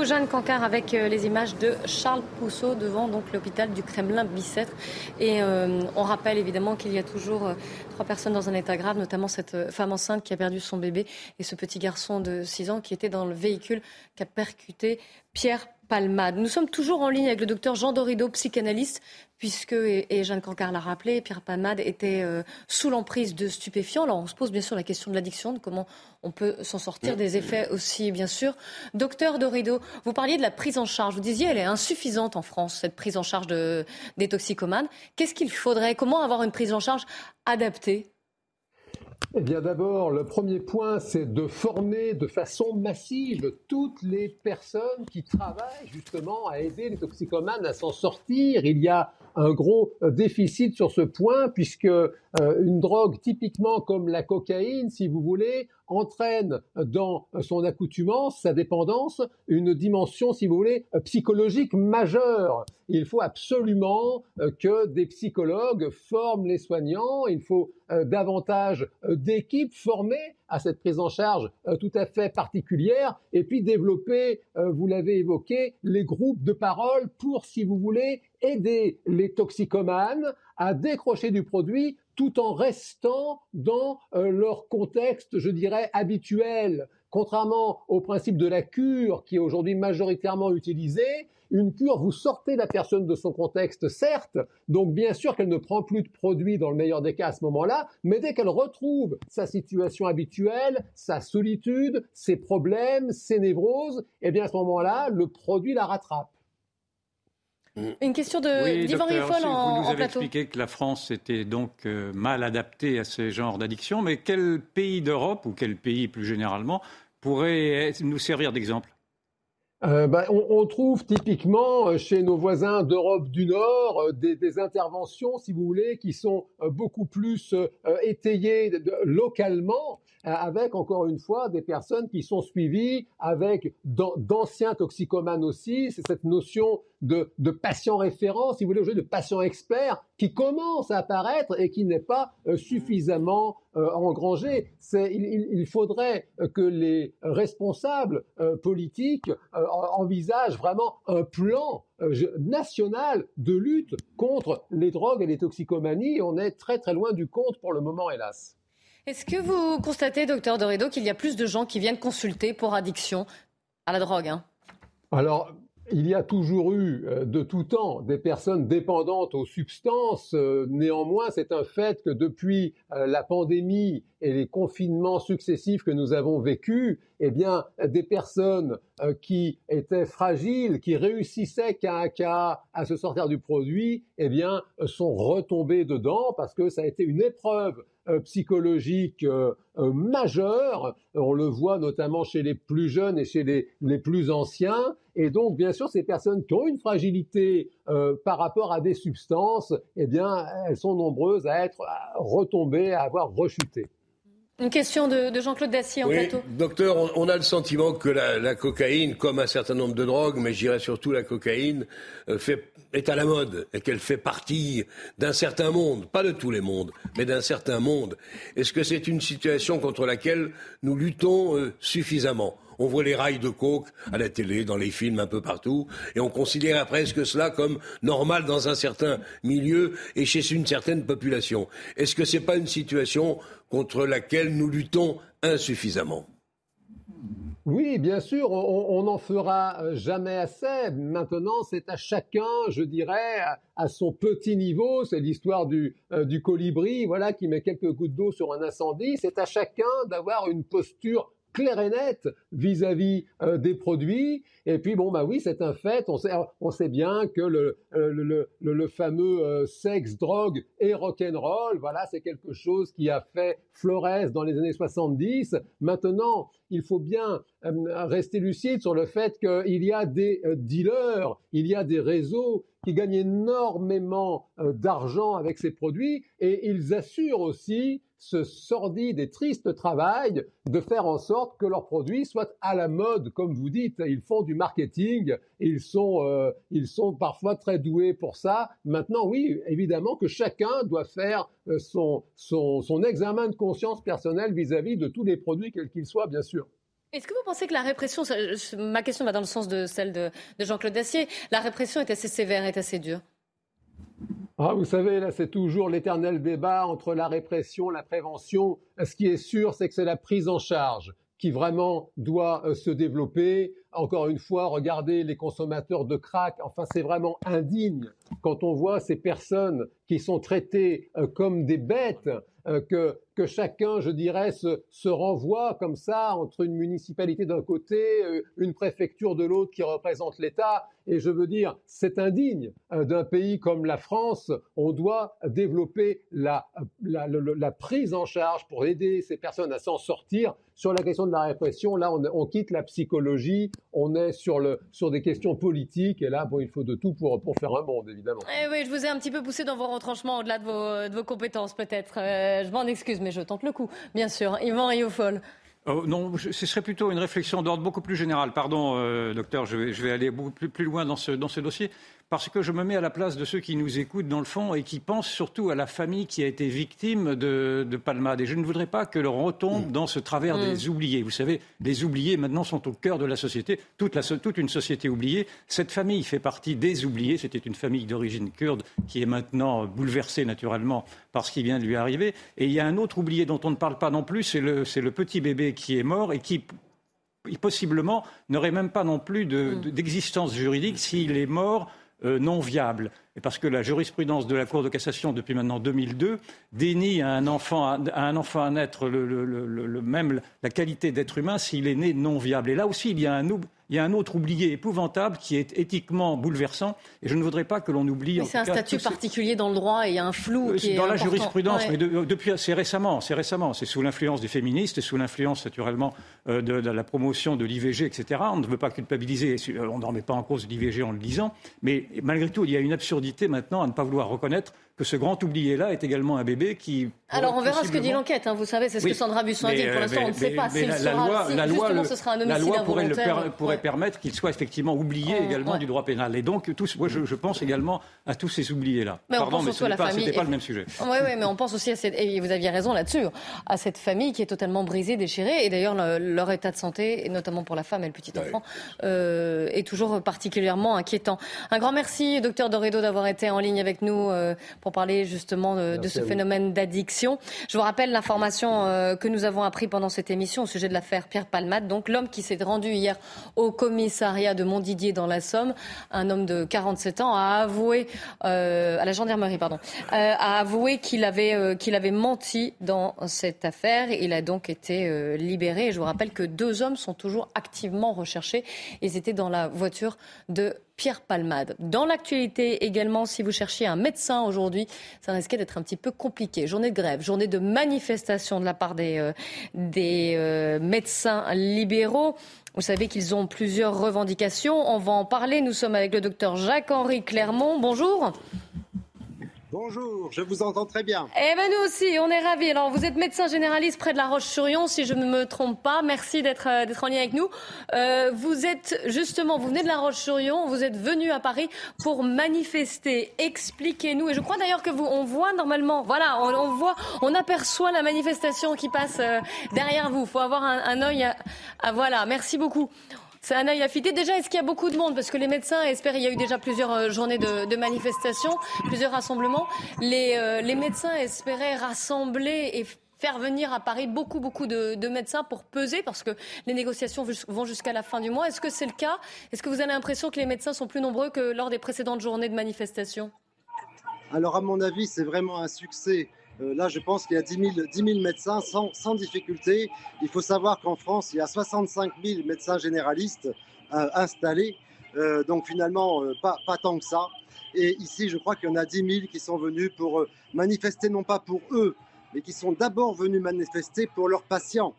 Jeanne Cancard, avec euh, les images de Charles Pousseau devant donc l'hôpital du Kremlin-Bicêtre. Et euh, on rappelle évidemment qu'il y a toujours euh, trois personnes dans un état grave, notamment cette femme enceinte qui a perdu son bébé et ce petit garçon de 6 ans qui était dans le véhicule qui a percuté Pierre Palmade. Nous sommes toujours en ligne avec le docteur Jean Dorido, psychanalyste, puisque, et Jeanne Cancard l'a rappelé, Pierre Palmade était euh, sous l'emprise de stupéfiants. Alors on se pose bien sûr la question de l'addiction, de comment on peut s'en sortir, des effets aussi, bien sûr. Docteur Dorido, vous parliez de la prise en charge. Vous disiez elle est insuffisante en France, cette prise en charge de, des toxicomanes. Qu'est-ce qu'il faudrait? Comment avoir une prise en charge adaptée? Eh bien d'abord, le premier point, c'est de former de façon massive toutes les personnes qui travaillent justement à aider les toxicomanes à s'en sortir. Il y a un gros déficit sur ce point puisque euh, une drogue typiquement comme la cocaïne, si vous voulez, entraîne dans son accoutumance, sa dépendance, une dimension, si vous voulez, psychologique majeure. Il faut absolument euh, que des psychologues forment les soignants, il faut euh, davantage euh, d'équipes formées à cette prise en charge tout à fait particulière, et puis développer, vous l'avez évoqué, les groupes de parole pour, si vous voulez, aider les toxicomanes à décrocher du produit tout en restant dans euh, leur contexte, je dirais, habituel. Contrairement au principe de la cure qui est aujourd'hui majoritairement utilisé, une cure, vous sortez la personne de son contexte, certes, donc bien sûr qu'elle ne prend plus de produit dans le meilleur des cas à ce moment-là, mais dès qu'elle retrouve sa situation habituelle, sa solitude, ses problèmes, ses névroses, eh bien à ce moment-là, le produit la rattrape. Une question de d'Yvan Riffol en, Vous nous avez expliqué que la France était donc euh, mal adaptée à ce genre d'addiction, mais quel pays d'Europe, ou quel pays plus généralement, pourrait nous servir d'exemple? Euh, ben, on, trouve typiquement euh, chez nos voisins d'Europe du Nord des, interventions, si vous voulez, qui sont beaucoup plus étayées localement avec encore une fois des personnes qui sont suivies avec d'anciens toxicomanes aussi. C'est cette notion de, patient référent, si vous voulez, de patient expert qui commence à apparaître et qui n'est pas euh, suffisamment euh, engrangé. Il, faudrait que les responsables euh, politiques envisagent vraiment un plan national de lutte contre les drogues et les toxicomanies. On est très très loin du compte pour le moment, hélas. Est-ce que vous constatez, docteur Dorido, qu'il y a plus de gens qui viennent consulter pour addiction à la drogue hein? Alors, il y a toujours eu euh, de tout temps des personnes dépendantes aux substances. Euh, néanmoins, c'est un fait que depuis euh, la pandémie et les confinements successifs que nous avons vécus, eh bien, des personnes qui étaient fragiles, qui réussissaient qu'à un cas à se sortir du produit, eh bien, sont retombées dedans parce que ça a été une épreuve psychologique euh, euh, majeur. On le voit notamment chez les plus jeunes et chez les, les plus anciens. Et donc, bien sûr, ces personnes qui ont une fragilité par rapport à des substances, eh bien, elles sont nombreuses à être retombées, à avoir rechuté. Une question de, Jean-Claude Dacier en oui, plateau. Docteur, on, a le sentiment que la, cocaïne, comme un certain nombre de drogues, mais je dirais surtout la cocaïne, euh, est à la mode et qu'elle fait partie d'un certain monde, pas de tous les mondes, mais d'un certain monde. Est-ce que c'est une situation contre laquelle nous luttons euh, suffisamment? On voit les rails de coke à la télé, dans les films, un peu partout, et on considère presque cela comme normal dans un certain milieu et chez une certaine population. Est-ce que ce n'est pas une situation contre laquelle nous luttons insuffisamment? Oui, bien sûr, on n'en fera jamais assez. Maintenant, c'est à chacun, je dirais, à son petit niveau. C'est l'histoire du, euh, du colibri, voilà, qui met quelques gouttes d'eau sur un incendie. C'est à chacun d'avoir une posture clair et net vis-à-vis euh, des produits. Et puis, bon, bah oui, c'est un fait. On sait, on sait bien que le, euh, le, le, fameux euh, sexe, drogue et rock'n'roll, voilà, c'est quelque chose qui a fait florès dans les années 70. Maintenant, il faut bien rester lucide sur le fait qu'il y a des dealers, il y a des réseaux qui gagnent énormément d'argent avec ces produits et ils assurent aussi ce sordide et triste travail de faire en sorte que leurs produits soient à la mode, comme vous dites. Ils font du marketing, ils sont, euh, ils sont parfois très doués pour ça. Maintenant, oui, évidemment que chacun doit faire euh, son, son, son examen de conscience personnelle vis-à-vis de tous les produits, quels qu'ils soient, bien sûr. Est-ce que vous pensez que la répression, ma question va dans le sens de celle de, de Jean-Claude Dacier, la répression est assez sévère, est assez dure? Ah, vous savez, là, c'est toujours l'éternel débat entre la répression, la prévention. Ce qui est sûr, c'est que c'est la prise en charge qui vraiment doit euh, se développer. Encore une fois, regardez les consommateurs de crack. Enfin, c'est vraiment indigne quand on voit ces personnes qui sont traitées euh, comme des bêtes, euh, que, que chacun, je dirais, se, renvoie comme ça entre une municipalité d'un côté, une préfecture de l'autre qui représente l'État. Et je veux dire, c'est indigne d'un pays comme la France. On doit développer la, prise en charge pour aider ces personnes à s'en sortir. Sur la question de la répression, là, on, quitte la psychologie, on est sur, le, sur des questions politiques. Et là, bon, il faut de tout pour, faire un monde, évidemment. Eh oui, je vous ai un petit peu poussé dans vos retranchements au-delà de vos, de vos compétences, peut-être. Euh, je m'en excuse, mais je tente le coup, bien sûr. Yvan Riofol. Oh, non, ce serait plutôt une réflexion d'ordre beaucoup plus général. Pardon, euh, docteur, je vais, aller beaucoup plus, loin dans ce dossier parce que je me mets à la place de ceux qui nous écoutent dans le fond et qui pensent surtout à la famille qui a été victime de, de Palmade. Et je ne voudrais pas que l'on retombe mm. dans ce travers des mm. oubliés. Vous savez, les oubliés maintenant sont au cœur de la société, toute, la, toute une société oubliée. Cette famille fait partie des oubliés. C'était une famille d'origine kurde qui est maintenant bouleversée naturellement par ce qui vient de lui arriver. Et il y a un autre oublié dont on ne parle pas non plus, c'est le, le petit bébé qui est mort et qui possiblement n'aurait même pas non plus mm. d'existence juridique s'il est mort non viable. Et parce que la jurisprudence de la Cour de cassation depuis maintenant 2002 dénie à un enfant à, un enfant à naître le, même la qualité d'être humain s'il est né non viable. Et là aussi, il y a un, il y a un autre oublié épouvantable qui est éthiquement bouleversant et je ne voudrais pas que l'on oublie. c'est un statut particulier dans le droit et il y a un flou euh, qui est dans la jurisprudence, mais depuis assez récemment, c'est récemment, c'est sous l'influence des féministes, sous l'influence naturellement euh, de, la promotion de l'IVG, etc. On ne veut pas culpabiliser, on ne remet pas en cause l'IVG en le disant, mais malgré tout, il y a une absurdité maintenant à ne pas vouloir reconnaître que ce grand oublié-là est également un bébé qui. Alors on verra ce que dit l'enquête. Hein. vous savez, c'est ce que Sandra Busson a dit. Pour l'instant, on ne sait pas s'il sera. Loi, si, la loi, le, ce sera un la loi pourrait, pourrait permettre qu'il soit effectivement oublié également du droit pénal. Et donc, tous, moi, je, pense également à tous ces oubliés-là. Pardon, mais ce n'était pas, pas, le même sujet. (laughs) Oui, oui, mais on pense aussi à cette. Et vous aviez raison là-dessus, à cette famille qui est totalement brisée, déchirée. Et d'ailleurs, leur état de santé, et notamment pour la femme et le petit enfant, euh, est toujours particulièrement inquiétant. Un grand merci, docteur Doredo, d'avoir été en ligne avec nous euh, pour parler justement de, ce phénomène d'addiction. Je vous rappelle l'information euh, que nous avons appris pendant cette émission au sujet de l'affaire Pierre Palmade. Donc l'homme qui s'est rendu hier au commissariat de Montdidier dans la Somme, un homme de 47 ans, a avoué euh, à la gendarmerie, pardon, euh, a avoué qu'il avait qu'il avait menti dans cette affaire. Il a donc été libéré. Et je vous rappelle que deux hommes sont toujours activement recherchés. Ils étaient dans la voiture de Pierre Palmade. Dans l'actualité également, si vous cherchiez un médecin aujourd'hui, ça risquait d'être un petit peu compliqué. Journée de grève, journée de manifestation de la part des, euh, des euh, médecins libéraux. Vous savez qu'ils ont plusieurs revendications. On va en parler. Nous sommes avec le docteur Jacques-Henri Clermont. Bonjour. Bonjour, je vous entends très bien. Eh ben nous aussi, on est ravis. Alors vous êtes médecin généraliste près de La Roche-sur-Yon, si je ne me trompe pas. Merci d'être euh, d'être en lien avec nous. Euh, vous êtes justement, vous venez de La Roche-sur-Yon, vous êtes venu à Paris pour manifester. Expliquez-nous. Et je crois d'ailleurs que vous, on voit normalement, voilà, on, voit, on aperçoit la manifestation qui passe euh, derrière vous. Il faut avoir un, un œil. à, voilà, merci beaucoup. C'est œil affûté. Déjà, est-ce qu'il y a beaucoup de monde? Parce que les médecins espèrent, il y a eu déjà plusieurs euh, journées de, manifestations, plusieurs rassemblements. Les, euh, médecins espéraient rassembler et faire venir à Paris beaucoup, beaucoup de, médecins pour peser, parce que les négociations vont jusqu'à la fin du mois. Est-ce que c'est le cas? Est-ce que vous avez l'impression que les médecins sont plus nombreux que lors des précédentes journées de manifestation Alors, à mon avis, c'est vraiment un succès. Euh, là, je pense qu'il y a 10 000, médecins sans, difficulté. Il faut savoir qu'en France, il y a 65 000 médecins généralistes euh, installés. Euh, donc finalement, pas, pas, tant que ça. Et ici, je crois qu'il y en a 10 000 qui sont venus pour manifester, non pas pour eux, mais qui sont d'abord venus manifester pour leurs patients.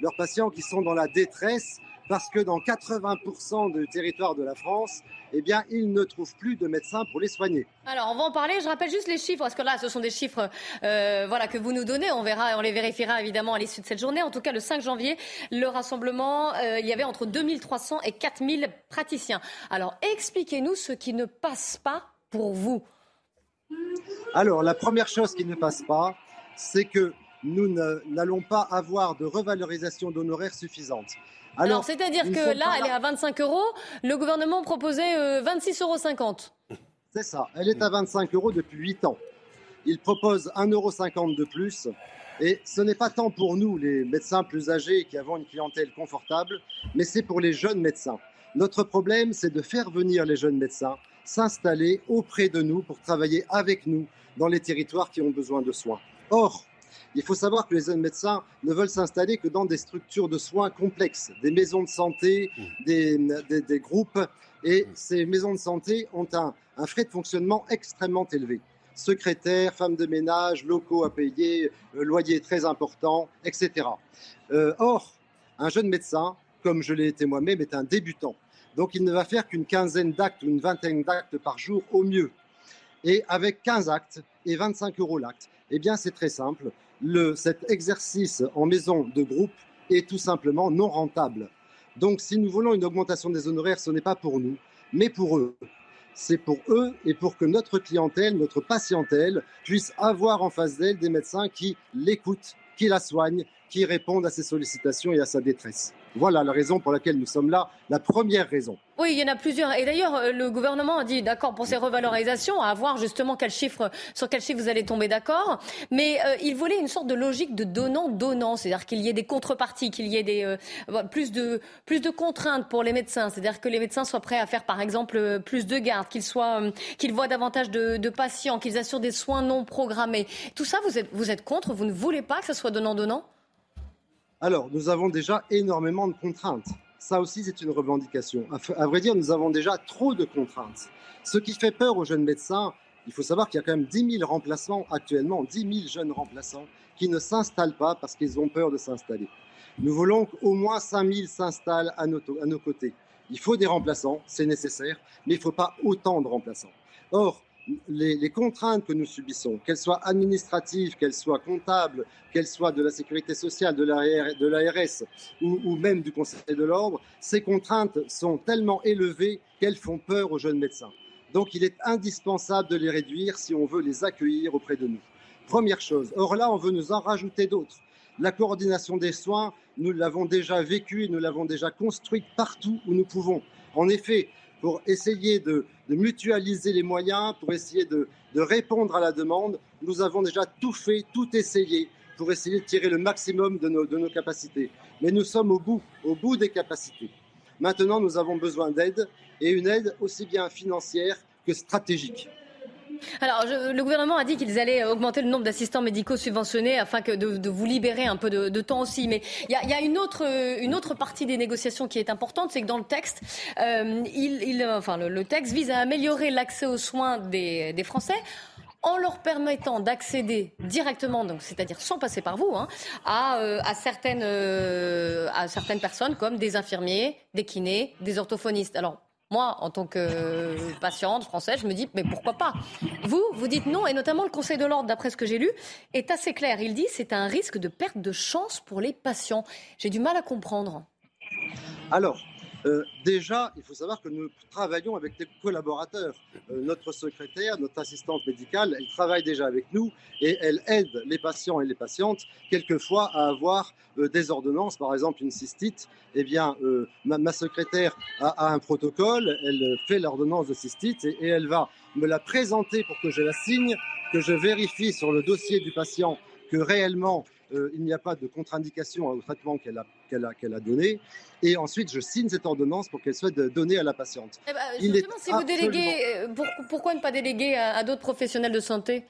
Leurs patients qui sont dans la détresse parce que dans 80% du territoire de la France, eh bien, ils ne trouvent plus de médecins pour les soigner. Alors, on va en parler. Je rappelle juste les chiffres, parce que là, ce sont des chiffres euh, voilà, que vous nous donnez. On verra, on les vérifiera évidemment à l'issue de cette journée. En tout cas, le 5 janvier, le rassemblement, euh, il y avait entre 2300 et 4000 praticiens. Alors, expliquez-nous ce qui ne passe pas pour vous. Alors, la première chose qui ne passe pas, c'est que nous n'allons pas avoir de revalorisation d'honoraires suffisante. Alors, c'est-à-dire que là, elle est à 25 euros. Le gouvernement proposait 26,50 euh, euros. C'est ça. Elle est à 25 euros depuis 8 ans. Il propose 1,50 euros de plus. Et ce n'est pas tant pour nous, les médecins plus âgés qui avons une clientèle confortable, mais c'est pour les jeunes médecins. Notre problème, c'est de faire venir les jeunes médecins s'installer auprès de nous pour travailler avec nous dans les territoires qui ont besoin de soins. Or, il faut savoir que les jeunes médecins ne veulent s'installer que dans des structures de soins complexes, des maisons de santé, mmh. des, groupes. Et mmh. ces maisons de santé ont un, frais de fonctionnement extrêmement élevé. Secrétaires, femmes de ménage, locaux à payer, euh, loyer très important, etc. Euh, or, un jeune médecin, comme je l'ai été moi-même, est un débutant. Donc il ne va faire qu'une quinzaine d'actes ou une vingtaine d'actes par jour au mieux. Et avec 15 actes et 25 euros l'acte, eh bien c'est très simple cet exercice en maison de groupe est tout simplement non rentable. Donc si nous voulons une augmentation des honoraires, ce n'est pas pour nous, mais pour eux. C'est pour eux et pour que notre clientèle, notre patientèle puisse avoir en face d'elle des médecins qui l'écoutent, qui la soignent, qui répondent à ses sollicitations et à sa détresse. Voilà la raison pour laquelle nous sommes là, la première raison. Oui, il y en a plusieurs. Et d'ailleurs, euh, le gouvernement a dit d'accord pour ces revalorisations, à voir justement quel chiffre, sur quel chiffre vous allez tomber d'accord. Mais euh, il voulait une sorte de logique de donnant-donnant, c'est-à-dire qu'il y ait des contreparties, qu'il y ait des, euh, plus, de, plus de contraintes pour les médecins, c'est-à-dire que les médecins soient prêts à faire par exemple plus de gardes, qu'ils voient davantage de, de patients, qu'ils assurent des soins non programmés. Tout ça, vous êtes, vous êtes contre Vous ne voulez pas que ce soit donnant-donnant? Alors, nous avons déjà énormément de contraintes. Ça aussi, c'est une revendication. À vrai dire, nous avons déjà trop de contraintes. Ce qui fait peur aux jeunes médecins, il faut savoir qu'il y a quand même 10 000 remplaçants actuellement, 10 000 jeunes remplaçants qui ne s'installent pas parce qu'ils ont peur de s'installer. Nous voulons qu'au moins 5 000 s'installent à nos, à nos côtés. Il faut des remplaçants, c'est nécessaire, mais il ne faut pas autant de remplaçants. Or, les, contraintes que nous subissons, qu'elles soient administratives, qu'elles soient comptables, qu'elles soient de la sécurité sociale, de l'ARS ou, ou même du Conseil de l'ordre, ces contraintes sont tellement élevées qu'elles font peur aux jeunes médecins. Donc il est indispensable de les réduire si on veut les accueillir auprès de nous. Première chose. Or là, on veut nous en rajouter d'autres. La coordination des soins, nous l'avons déjà vécue et nous l'avons déjà construite partout où nous pouvons. En effet, pour essayer de, mutualiser les moyens, pour essayer de, répondre à la demande. Nous avons déjà tout fait, tout essayé pour essayer de tirer le maximum de nos, de nos capacités. Mais nous sommes au bout, au bout des capacités. Maintenant, nous avons besoin d'aide et une aide aussi bien financière que stratégique. Alors, le gouvernement a dit qu'ils allaient augmenter le nombre d'assistants médicaux subventionnés afin que de, vous libérer un peu de, temps aussi. Mais il y a, une, autre, une autre partie des négociations qui est importante, c'est que dans le texte, euh, il, enfin, le, texte vise à améliorer l'accès aux soins des, Français en leur permettant d'accéder directement, donc c'est-à-dire sans passer par vous, hein, à, euh, à, certaines, euh, à certaines personnes comme des infirmiers, des kinés, des orthophonistes. Alors Moi, en tant que patiente française, je me dis, mais pourquoi pas? Vous, vous dites non, et notamment le Conseil de l'ordre, d'après ce que j'ai lu, est assez clair. Il dit c'est un risque de perte de chance pour les patients. J'ai du mal à comprendre. Alors, euh, déjà, il faut savoir que nous travaillons avec des collaborateurs. Euh, notre secrétaire, notre assistante médicale, elle travaille déjà avec nous et elle aide les patients et les patientes quelquefois à avoir euh, des ordonnances, par exemple une cystite. Eh bien, ma, secrétaire a, un protocole, elle fait l'ordonnance de cystite et, elle va me la présenter pour que je la signe, que je vérifie sur le dossier du patient que réellement il n'y a pas de contre-indication au traitement qu'elle a, donné. Et ensuite, je signe cette ordonnance pour qu'elle soit donnée à la patiente. Eh ben, justement, si vous déléguez, euh, pourquoi ne pas déléguer à, d'autres professionnels de santé?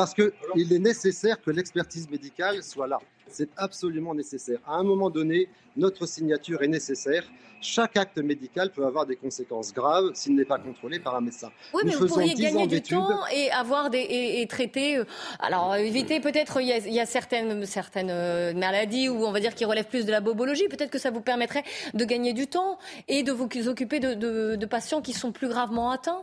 Parce qu'il est nécessaire que l'expertise médicale soit là. C'est absolument nécessaire. À un moment donné, notre signature est nécessaire chaque acte médical peut avoir des conséquences graves s'il n'est pas contrôlé par un médecin. Oui, mais vous pourriez gagner du temps et avoir des et, traiter. Euh, alors éviter peut-être il, y a certaines certaines euh, maladies où on va dire qui relèvent plus de la bobologie. Peut-être que ça vous permettrait de gagner du temps et de vous occuper de, patients qui sont plus gravement atteints.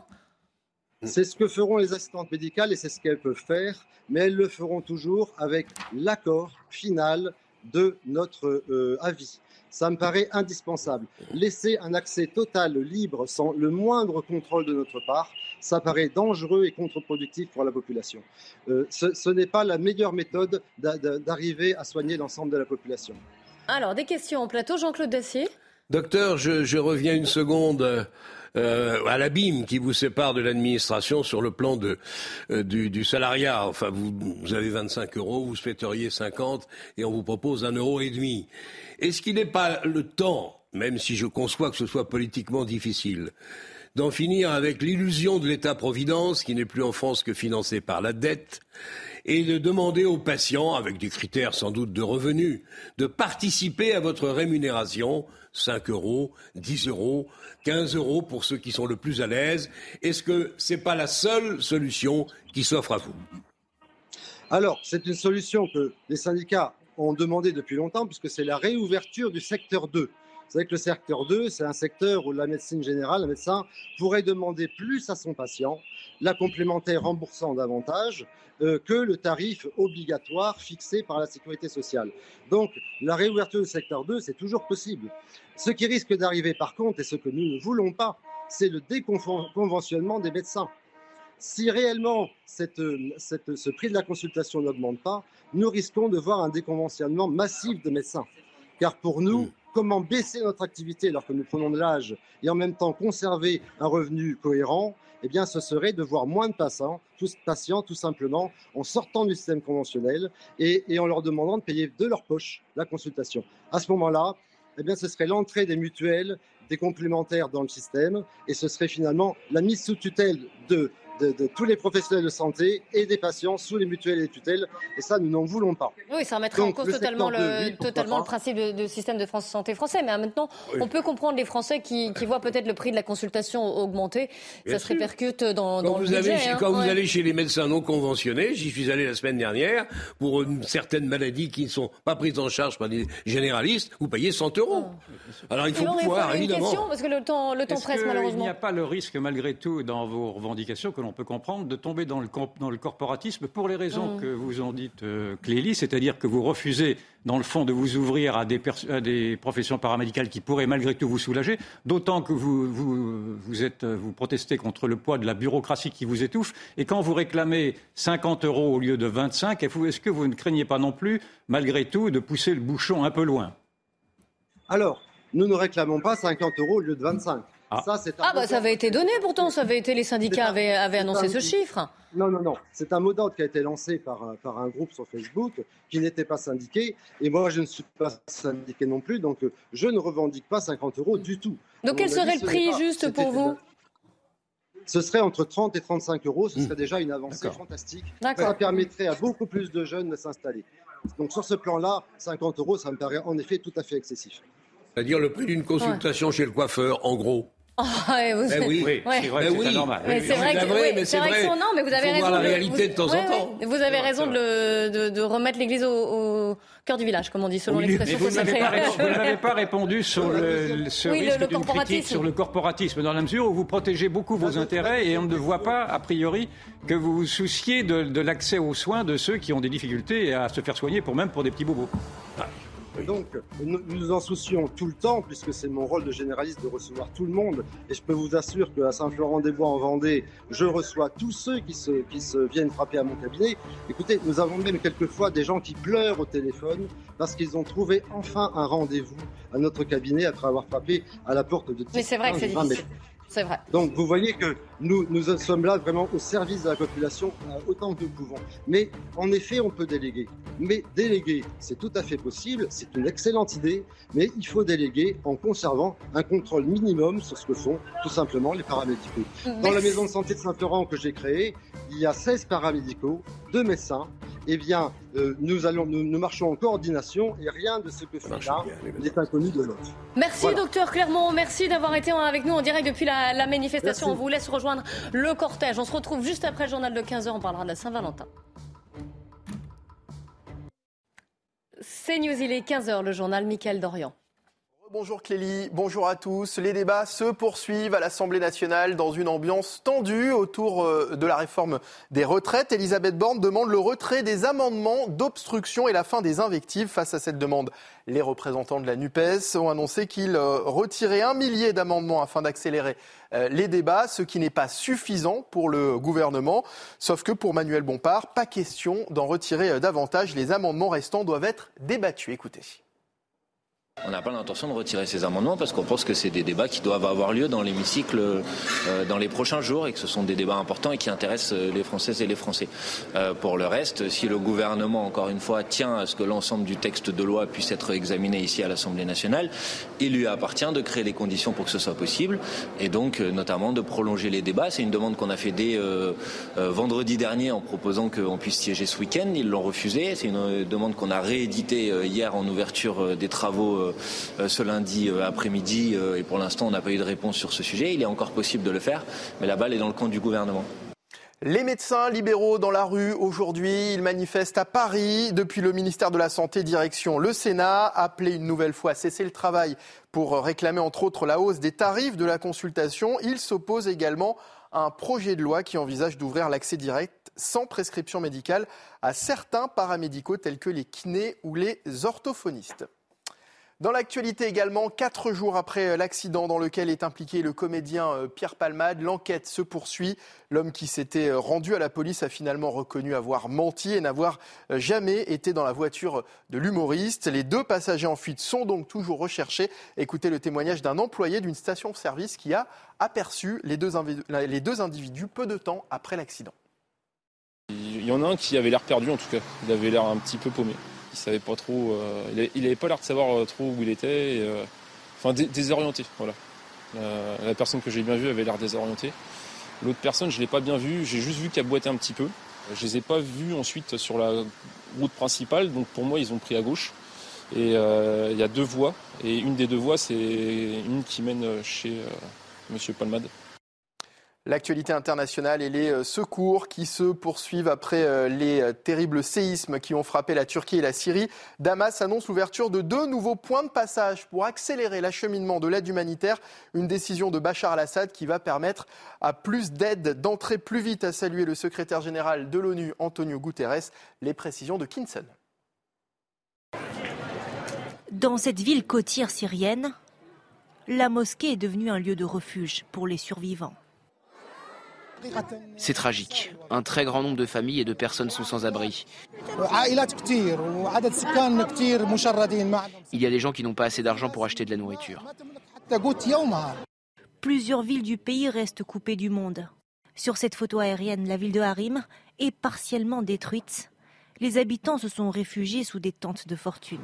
C'est ce que feront les assistantes médicales et c'est ce qu'elles peuvent faire, mais elles le feront toujours avec l'accord final de notre euh, avis ça me paraît indispensable. Laisser un accès total, libre, sans le moindre contrôle de notre part, ça paraît dangereux et contre-productif pour la population. Euh, ce, n'est pas la meilleure méthode d'arriver à soigner l'ensemble de la population. Alors, des questions au plateau, Jean-Claude Dacier Docteur, je, reviens une seconde. Euh, à l'abîme qui vous sépare de l'administration sur le plan euh, du, salariat. Enfin, vous, vous, avez 25 euros, vous souhaiteriez 50 et on vous propose un euro et demi. Est-ce qu'il n'est pas le temps, même si je conçois que ce soit politiquement difficile, d'en finir avec l'illusion de l'État-providence qui n'est plus en France que financé par la dette et de demander aux patients, avec des critères sans doute de revenus, de participer à votre rémunération, 5 euros, 10 euros, 15 euros pour ceux qui sont le plus à l'aise. Est-ce que ce n'est pas la seule solution qui s'offre à vous Alors, c'est une solution que les syndicats ont demandé depuis longtemps, puisque c'est la réouverture du secteur 2. Vous savez que le secteur 2, c'est un secteur où la médecine générale, le médecin, pourrait demander plus à son patient, la complémentaire remboursant davantage euh, que le tarif obligatoire fixé par la sécurité sociale. Donc, la réouverture du secteur 2, c'est toujours possible. Ce qui risque d'arriver, par contre, et ce que nous ne voulons pas, c'est le déconventionnement des médecins. Si réellement ce prix de la consultation n'augmente pas, nous risquons de voir un déconventionnement massif de médecins. Car pour nous, mm. Comment baisser notre activité alors que nous prenons de l'âge et en même temps conserver un revenu cohérent eh bien, ce serait de voir moins de patients, tous patients tout simplement, en sortant du système conventionnel et, et en leur demandant de payer de leur poche la consultation. À ce moment-là, eh bien, ce serait l'entrée des mutuelles, des complémentaires dans le système, et ce serait finalement la mise sous tutelle de de, tous les professionnels de santé et des patients sous les mutuelles et les tutelles. Et ça, nous n'en voulons pas. Oui, ça remettrait en cause totalement, le, totalement le principe de, système de France santé français. Mais maintenant, on peut comprendre les Français qui, voient peut-être le prix de la consultation augmenter. ça se répercute dans, quand le vous budget. Hein. quand vous allez chez les médecins non conventionnés, j'y suis allé la semaine dernière, pour certaines maladies qui ne sont pas prises en charge par des généralistes, vous payez 100 euros. Ah. Alors il faut pouvoir, évidemment. Une question, parce que le temps, le temps presse, malheureusement. Il n'y a pas le risque, malgré tout, dans vos revendications que on peut comprendre de tomber dans le, dans le corporatisme pour les raisons mm. que vous en dites, euh, Clélie, c'est-à-dire que vous refusez, dans le fond, de vous ouvrir à des, des professions paramédicales qui pourraient malgré tout vous soulager, d'autant que vous, vous, vous, êtes, vous protestez contre le poids de la bureaucratie qui vous étouffe, et quand vous réclamez 50 euros au lieu de 25, est-ce que vous ne craignez pas non plus, malgré tout, de pousser le bouchon un peu loin? Alors, nous ne réclamons pas 50 euros au lieu de 25. Ah, ça, ah bah, ça avait été donné pourtant, ça avait été les syndicats avaient, annoncé ce chiffre. Non, non, non. C'est un mot d'ordre qui a été lancé par, par un groupe sur Facebook qui n'était pas syndiqué. Et moi, je ne suis pas syndiqué non plus, donc je ne revendique pas 50 euros du tout. Donc, quel serait le prix juste pour vous ce serait entre 30 et 35 euros. Ce serait hmm. déjà une avancée fantastique. Ça permettrait à beaucoup plus de jeunes de s'installer. Donc sur ce plan-là, 50 euros, ça me paraît en effet tout à fait excessif. C'est-à-dire le prix d'une consultation chez le coiffeur, en gros. (laughs) Oh, oui, oui. c'est vrai, c'est normal. c'est vrai, que, c'est vrai, non, mais vous avez raison. la réalité de, temps en temps. Vous avez raison de, de, remettre l'église au, cœur du village, comme on dit, selon l'expression. Vous n'avez pas, répondu sur le, ce risque d'une critique sur le corporatisme, dans la mesure où vous protégez beaucoup vos intérêts et on ne voit pas, a priori, que vous vous souciez de, l'accès aux soins de ceux qui ont des difficultés à se faire soigner, pour même pour des petits bobos. Donc, nous nous en soucions tout le temps, puisque c'est mon rôle de généraliste de recevoir tout le monde. Et je peux vous assurer qu'à Saint-Florent-des-Bois, en Vendée, je reçois tous ceux qui se, qui se viennent frapper à mon cabinet. Écoutez, nous avons même quelquefois des gens qui pleurent au téléphone parce qu'ils ont trouvé enfin un rendez-vous à notre cabinet après avoir frappé à la porte de 10 Mais c'est vrai que c'est difficile. C'est vrai. Donc vous voyez que nous, nous sommes là vraiment au service de la population autant que nous pouvons. Mais en effet, on peut déléguer. Mais déléguer, c'est tout à fait possible, c'est une excellente idée, mais il faut déléguer en conservant un contrôle minimum sur ce que font tout simplement les paramédicaux. Dans la maison de santé de Saint-Laurent que j'ai créée, il y a 16 paramédicaux, 2 médecins, eh bien, euh, nous, allons, nous, marchons en coordination et rien de ce que fait là n'est inconnu de l'autre. Merci, docteur Clermont. Merci d'avoir été avec nous en direct depuis la, manifestation. On vous laisse rejoindre le cortège. On se retrouve juste après le journal de 15h. On parlera de la Saint-Valentin. C'est News, il est 15h, le journal Mickaël Dorian. Bonjour Clélie, bonjour à tous. Les débats se poursuivent à l'Assemblée nationale dans une ambiance tendue autour euh, de la réforme des retraites. Elisabeth Borne demande le retrait des amendements d'obstruction et la fin des invectives. Face à cette demande, les représentants de la NUPES ont annoncé qu'ils euh, retiraient un millier d'amendements afin d'accélérer euh, les débats, ce qui n'est pas suffisant pour le gouvernement. Sauf que pour Manuel Bompard, pas question d'en retirer davantage. Les amendements restants doivent être débattus. Écoutez. On n'a pas l'intention de retirer ces amendements parce qu'on pense que c'est des débats qui doivent avoir lieu dans l'hémicycle euh, dans les prochains jours et que ce sont des débats importants et qui intéressent euh, les Françaises et les Français. Euh, pour le reste, si le gouvernement, encore une fois, tient à ce que l'ensemble du texte de loi puisse être examiné ici à l'Assemblée nationale, il lui appartient de créer les conditions pour que ce soit possible et donc notamment de prolonger les débats. C'est une demande qu'on a fait dès vendredi dernier en proposant qu'on puisse siéger ce week-end. Ils l'ont refusé. C'est une demande qu'on a rééditée hier en ouverture des travaux ce lundi euh, après-midi euh, et pour l'instant on n'a pas eu de réponse sur ce sujet. Il est encore possible de le faire, mais la balle est dans le camp du gouvernement. Les médecins libéraux dans la rue aujourd'hui, ils manifestent à Paris. Depuis le ministère de la Santé, direction le Sénat, appelé une nouvelle fois à cesser le travail pour réclamer entre autres la hausse des tarifs de la consultation. Ils s'opposent également à un projet de loi qui envisage d'ouvrir l'accès direct sans prescription médicale à certains paramédicaux tels que les kinés ou les orthophonistes. Dans l'actualité également, quatre jours après l'accident dans lequel est impliqué le comédien euh, Pierre Palmade, l'enquête se poursuit. L'homme qui s'était euh, rendu à la police a finalement reconnu avoir menti et n'avoir euh, jamais été dans la voiture de l'humoriste. Les deux passagers en fuite sont donc toujours recherchés. Écoutez le témoignage d'un employé d'une station-service qui a aperçu les deux, les deux individus peu de temps après l'accident. Il y en a un qui avait l'air perdu en tout cas. Il avait l'air un petit peu paumé il savait pas trop. Euh, il, avait pas l'air de savoir euh, trop où il était. Euh, enfin, désorienté. Voilà. la personne que j'ai bien vue avait l'air désorientée. L'autre personne, je l'ai pas bien vue. J'ai juste vu qu'elle boitait un petit peu. Je les ai pas vus ensuite sur la route principale. Donc pour moi, ils ont pris à gauche. Et il y a deux voies. Et une des deux voies, c'est une qui mène chez Monsieur Palmade. L'actualité internationale et les euh, secours qui se poursuivent après euh, les euh, terribles séismes qui ont frappé la Turquie et la Syrie. Damas annonce l'ouverture de deux nouveaux points de passage pour accélérer l'acheminement de l'aide humanitaire. Une décision de Bachar al-Assad qui va permettre à plus d'aide d'entrer plus vite, a salué le secrétaire général de l'ONU, Antonio Guterres. Les précisions de Kinson. Dans cette ville côtière syrienne, la mosquée est devenue un lieu de refuge pour les survivants. C'est tragique. Un très grand nombre de familles et de personnes sont sans abri. Il y a des gens qui n'ont pas assez d'argent pour acheter de la nourriture. Plusieurs villes du pays restent coupées du monde. Sur cette photo aérienne, la ville de Harim est partiellement détruite. Les habitants se sont réfugiés sous des tentes de fortune.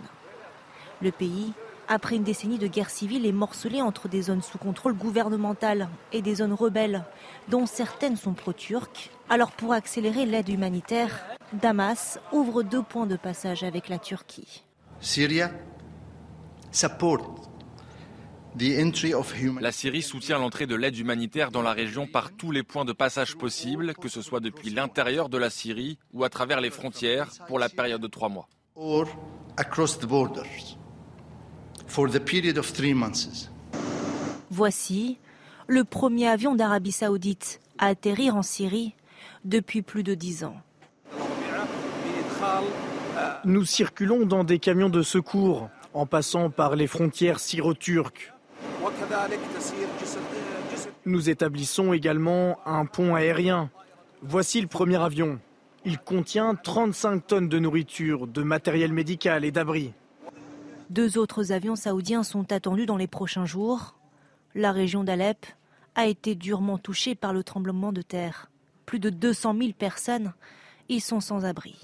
Le pays après une décennie de guerre civile, est morcelée entre des zones sous contrôle gouvernemental et des zones rebelles, dont certaines sont pro-turques. Alors pour accélérer l'aide humanitaire, Damas ouvre deux points de passage avec la Turquie. Syria support La Syrie soutient l'entrée de l'aide humanitaire dans la région par tous les points de passage possibles, que ce soit depuis l'intérieur de la Syrie ou à travers les frontières, pour la période de trois mois. Voici le premier avion d'Arabie saoudite à atterrir en Syrie depuis plus de dix ans. Nous circulons dans des camions de secours, en passant par les frontières syro-turques. Nous établissons également un pont aérien. Voici le premier avion. Il contient 35 tonnes de nourriture, de matériel médical et d'abri. Deux autres avions saoudiens sont attendus dans les prochains jours. La région d'Alep a été durement touchée par le tremblement de terre. Plus de 200 000 personnes y sont sans abri.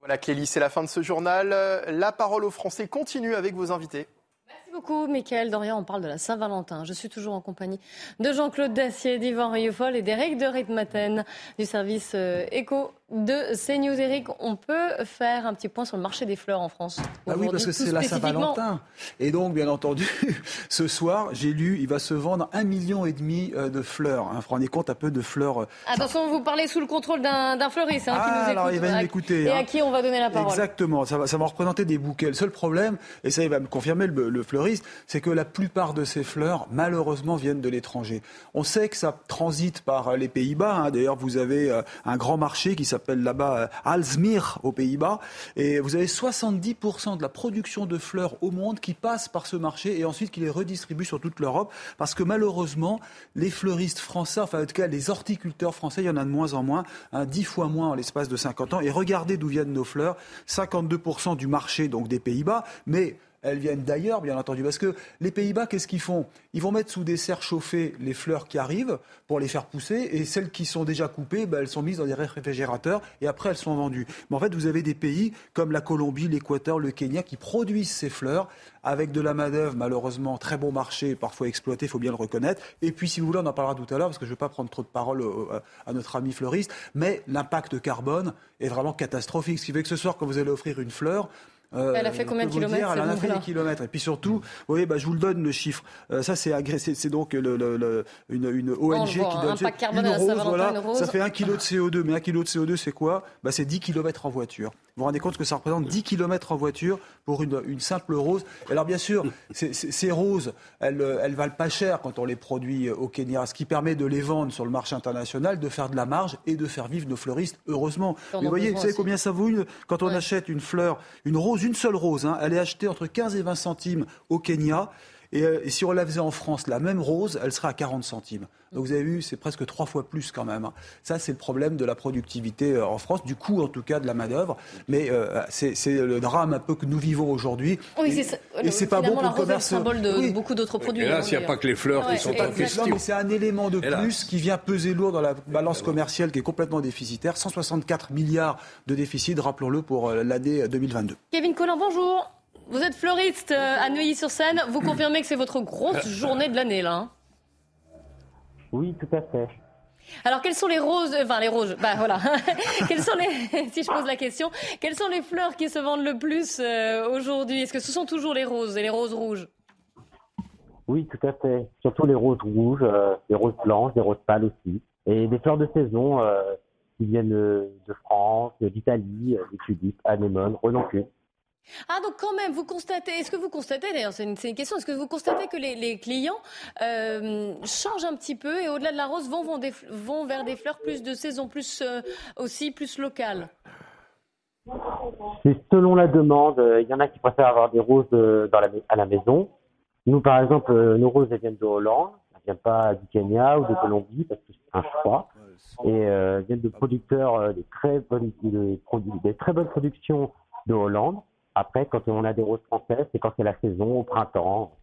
Voilà Clélie, c'est la fin de ce journal. La parole aux Français continue avec vos invités. Merci beaucoup, Michael Dorian. On parle de la Saint-Valentin. Je suis toujours en compagnie de Jean-Claude Dacier, d'Yvan Rieufol et d'Éric de Ritmaten du service Éco de CNews. Eric, on peut faire un petit point sur le marché des fleurs en France Ah oui, parce que c'est la Saint-Valentin. Et donc, bien entendu, (laughs) ce soir, j'ai lu, il va se vendre un million et demi euh, de fleurs. Hein. Vous vous rendez compte un peu de fleurs. Euh, Attention, vous parlez sous le contrôle d'un fleuriste hein, qui ah, alors il va nous écouter. Et hein. à qui on va donner la parole Exactement, ça va, ça va représenter des bouquets. Le seul problème, et ça il va me confirmer le, le fleuriste, c'est que la plupart de ces fleurs, malheureusement, viennent de l'étranger. On sait que ça transite par euh, les Pays-Bas. D'ailleurs, vous avez un grand marché qui s'appelle là-bas Alsmir aux Pays-Bas. Et vous avez 70% de la production de fleurs au monde qui passe par ce marché et ensuite qui les redistribue sur toute l'Europe. Parce que malheureusement, les fleuristes français, enfin en tout cas les horticulteurs français, il y en a de moins en moins, hein, 10 fois moins en l'espace de 50 ans. Et regardez d'où viennent nos fleurs. 52% du marché donc des Pays-Bas. Mais elles viennent d'ailleurs, bien entendu. Parce que les Pays-Bas, qu'est-ce qu'ils font? Ils vont mettre sous des serres chauffées les fleurs qui arrivent pour les faire pousser, et celles qui sont déjà coupées, ben, elles sont mises dans des réfrigérateurs, et après elles sont vendues. Mais en fait, vous avez des pays comme la Colombie, l'Équateur, le Kenya, qui produisent ces fleurs avec de la main-d'œuvre, malheureusement, très bon marché, parfois exploité, il faut bien le reconnaître. Et puis, si vous voulez, on en parlera tout à l'heure, parce que je ne vais pas prendre trop de paroles à notre ami fleuriste, mais l'impact carbone est vraiment catastrophique. Ce qui fait que ce soir, quand vous allez offrir une fleur, euh, elle a fait combien de kilomètres Elle en a fait des kilomètres. Et puis surtout, vous voyez, bah, je vous le donne le chiffre. Euh, ça, c'est c'est donc le, le, le, une, une, ONG qui donne une rose, voilà, Ça fait un kilo de CO2. Mais un kilo de CO2, c'est quoi? Bah, C'est 10 kilomètres en voiture. Vous vous rendez compte que ça représente 10 kilomètres en voiture pour une, une simple rose. Alors bien sûr, (laughs) ces roses, elles, elles valent pas cher quand on les produit au Kenya, ce qui permet de les vendre sur le marché international, de faire de la marge et de faire vivre nos fleuristes, heureusement. Mais vous voyez, vous savez combien ça vaut une, quand on achète une fleur, une rose, une seule rose, hein, elle est achetée entre 15 et 20 centimes au Kenya. Euh, et, si on la faisait en France, la même rose, elle serait à 40 centimes. Donc vous avez vu, c'est presque trois fois plus quand même. Hein. Ça, c'est le problème de la productivité euh, en France, du coût en tout cas de la main-d'œuvre. Mais euh, c'est le drame un peu que nous vivons aujourd'hui. Oui, et, c'est pas bon pour le commerce. C'est le symbole de beaucoup d'autres produits. Et là, s'il n'y a pas que les fleurs qui sont en question. C'est un élément de plus qui vient peser lourd dans la balance commerciale qui est complètement déficitaire. 164 milliards de déficit, rappelons-le, pour l'année 2022. Kevin Collin, bonjour. Vous êtes fleuriste à Neuilly-sur-Seine. Vous confirmez que c'est votre grosse journée de l'année, là hein? Oui, tout à fait. Alors, quelles sont les roses, enfin les roses, bah voilà. (laughs) quelles sont les, (laughs) si je pose la question, quelles sont les fleurs qui se vendent le plus aujourd'hui? Est-ce que ce sont toujours les roses et les roses rouges? Oui, tout à fait. Surtout les roses rouges, les roses blanches, les roses pâles aussi, et des fleurs de saison qui viennent de France, d'Italie, des tulipes, anémones, renoncule. Ah, donc quand même, vous constatez, est-ce que vous constatez, d'ailleurs, c'est une, une, question, est-ce que vous constatez que les, les clients euh, changent un petit peu et au-delà de la rose vont, vont, des, vont, vers des fleurs plus de saison, plus euh, aussi plus locales? C'est selon la demande. Il y en a qui préfèrent avoir des roses dans la, à la maison. Nous, par exemple, nos roses, elles viennent de Hollande. Elles ne viennent pas du Kenya ou de Colombie parce que c'est un choix. Et euh, viennent de producteurs, des très bonnes, de, des très bonnes productions de Hollande. Après, quand on a des roses françaises, c'est quand c'est la saison, au printemps.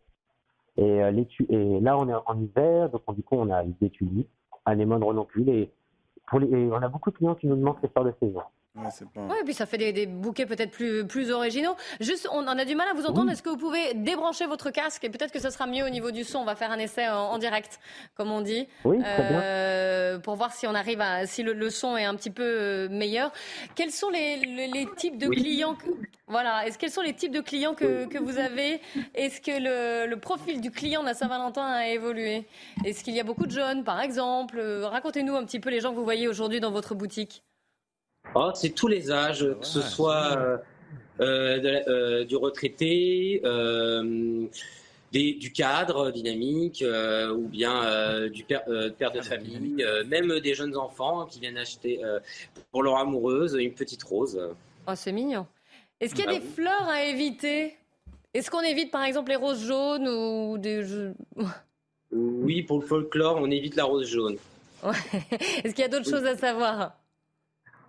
Et, euh, et là, on est en hiver, donc du coup, on a des tulipes, anémones, renoncule. Et, et on a beaucoup de clients qui nous demandent ces fleurs de saison. Ouais, et puis ça fait des, bouquets peut-être plus, plus originaux. Juste, on en a du mal à vous entendre. Est-ce que vous pouvez débrancher votre casque et peut-être que ce sera mieux au niveau du son? On va faire un essai en, direct, comme on dit, oui. Euh, pour voir si on arrive à, si le, son est un petit peu euh, meilleur. Quels sont les, les, types de clients que, Voilà. Est-ce quels sont les types de clients que, que vous avez? Est-ce que le, le, profil du client de la Saint-Valentin a évolué? Est-ce qu'il y a beaucoup de jeunes, par exemple? Racontez-nous un petit peu les gens que vous voyez aujourd'hui dans votre boutique. Oh, c'est tous les âges, que ce soit euh, euh, euh, du retraité, du cadre dynamique, ou bien du père, père de famille, même des jeunes enfants qui viennent acheter pour leur amoureuse une petite rose. Oh, c'est mignon. Est-ce qu'il y a Bah des oui. fleurs à éviter? Est-ce qu'on évite par exemple les roses jaunes ou des... Oui, pour le folklore, on évite la rose jaune. Ouais. (laughs) Est-ce qu'il y a d'autres choses à savoir?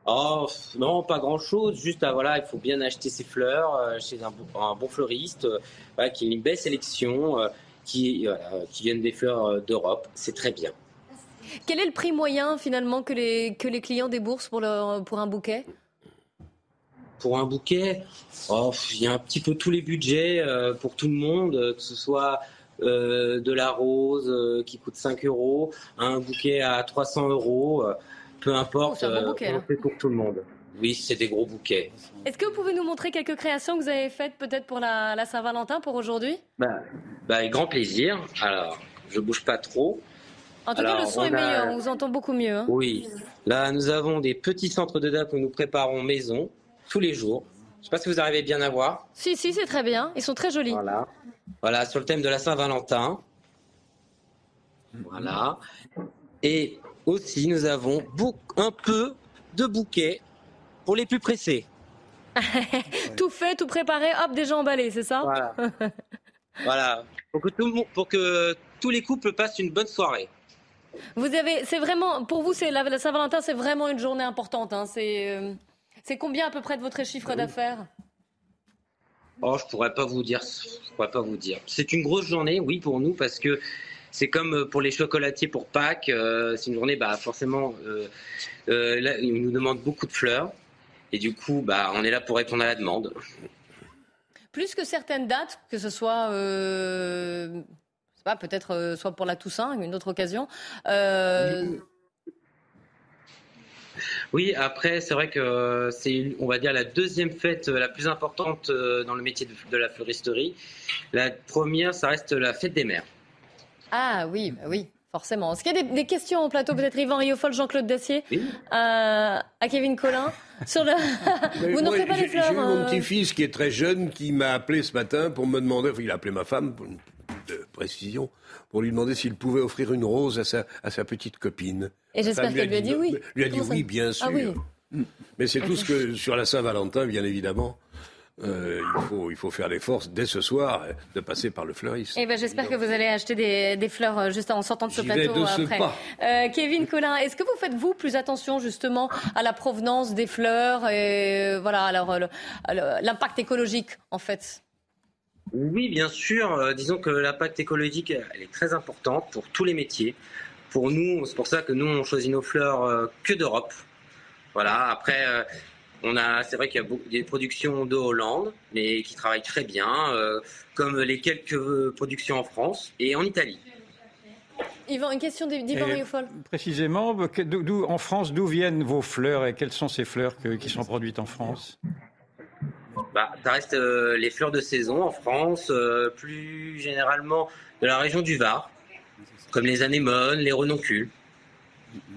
Oh non, pas grand-chose. Juste, ah, voilà, il faut bien acheter ses fleurs euh, chez un, bon- un bon fleuriste, euh, voilà, qui a une belle sélection, euh, qui, voilà, qui viennent des fleurs euh, d'Europe. C'est très bien. Quel est le prix moyen finalement que les, que les clients déboursent pour, leur, pour un bouquet? Pour un bouquet, oh, il y a un petit peu tous les budgets euh, pour tout le monde, euh, que ce soit euh, de la rose euh, qui coûte 5 euros, un bouquet à 300 euros, euh, peu importe, Oh, c'est un euh, bouquet, on là. fait pour tout le monde. Oui, c'est des gros bouquets. Est-ce que vous pouvez nous montrer quelques créations que vous avez faites peut-être pour la, la Saint-Valentin pour aujourd'hui? Bah, bah, avec grand plaisir. Alors, je bouge pas trop. En tout cas, le son on est a- meilleur, on vous entend beaucoup mieux. hein. Oui. Là, nous avons des petits centres de date que nous préparons maison tous les jours. Je sais pas si vous arrivez bien à voir. Si, si, c'est très bien. Ils sont très jolis. Voilà. Voilà, sur le thème de la Saint-Valentin. Voilà. Et aussi, nous avons un peu de bouquets pour les plus pressés. (laughs) tout fait, tout préparé, hop, déjà emballé, c'est ça Voilà. (laughs) Voilà. Pour que, tout le monde- pour que tous les couples passent une bonne soirée. Vous avez, c'est vraiment, pour vous, c'est la, la Saint-Valentin, c'est vraiment une journée importante. hein. C'est, euh, c'est combien à peu près de votre chiffre d'affaires? Oh, je pourrais pas vous dire. Je pourrais pas vous dire. C'est une grosse journée, oui, pour nous, parce que c'est comme euh, pour les chocolatiers pour Pâques. euh, c'est une journée, bah, forcément, euh, là, ils nous demandent beaucoup de fleurs. Et du coup, bah, on est là pour répondre à la demande. Plus que certaines dates, que ce soit, peut-être euh, soit pour la Toussaint, une autre occasion. Euh, Oui, après, c'est vrai que c'est, on va dire, la deuxième fête la plus importante dans le métier de, de la fleuristerie. La première, ça reste la fête des mères. Ah oui, bah oui, forcément. Est-ce qu'il y a des, des questions au plateau, peut-être Yvan Riofol, Jean-Claude Dacier, à, à Kevin Collin sur le... (laughs) Vous moi, n'offrez pas les fleurs J'ai eu mon euh, petit-fils qui est très jeune qui m'a appelé ce matin pour me demander, enfin, il a appelé ma femme pour une de précision, pour lui demander s'il pouvait offrir une rose à sa, à sa petite copine. Et j'espère qu'elle lui a dit non. oui. Lui a dit Comment oui, bien sûr. Ah oui. Mais c'est tout ce que, sur la Saint-Valentin, bien évidemment, euh, il, faut, il faut faire l'effort dès ce soir euh, de passer par le fleuriste. Eh ben, j'espère que vous allez acheter des, des fleurs euh, juste en sortant de ce plateau de ce après. pas. Euh, Kevin Collin, est-ce que vous faites vous plus attention justement à la provenance des fleurs et voilà alors l'impact écologique en fait? Oui, bien sûr. Euh, disons que l'impact écologique, elle est très importante pour tous les métiers. Pour nous, c'est pour ça que nous, on choisit nos fleurs euh, que d'Europe. Voilà. Après, euh, on a, c'est vrai qu'il y a beaucoup, des productions de Hollande, mais qui travaillent très bien, euh, comme les quelques productions en France et en Italie. Yvan, une question d'Yvan Et Riofol. Précisément, que- d'où- d'où- en France, d'où viennent vos fleurs et quelles sont ces fleurs que- qui sont produites en France? Bah, ça reste euh, les fleurs de saison en France, euh, plus généralement de la région du Var, comme les anémones, les renoncules.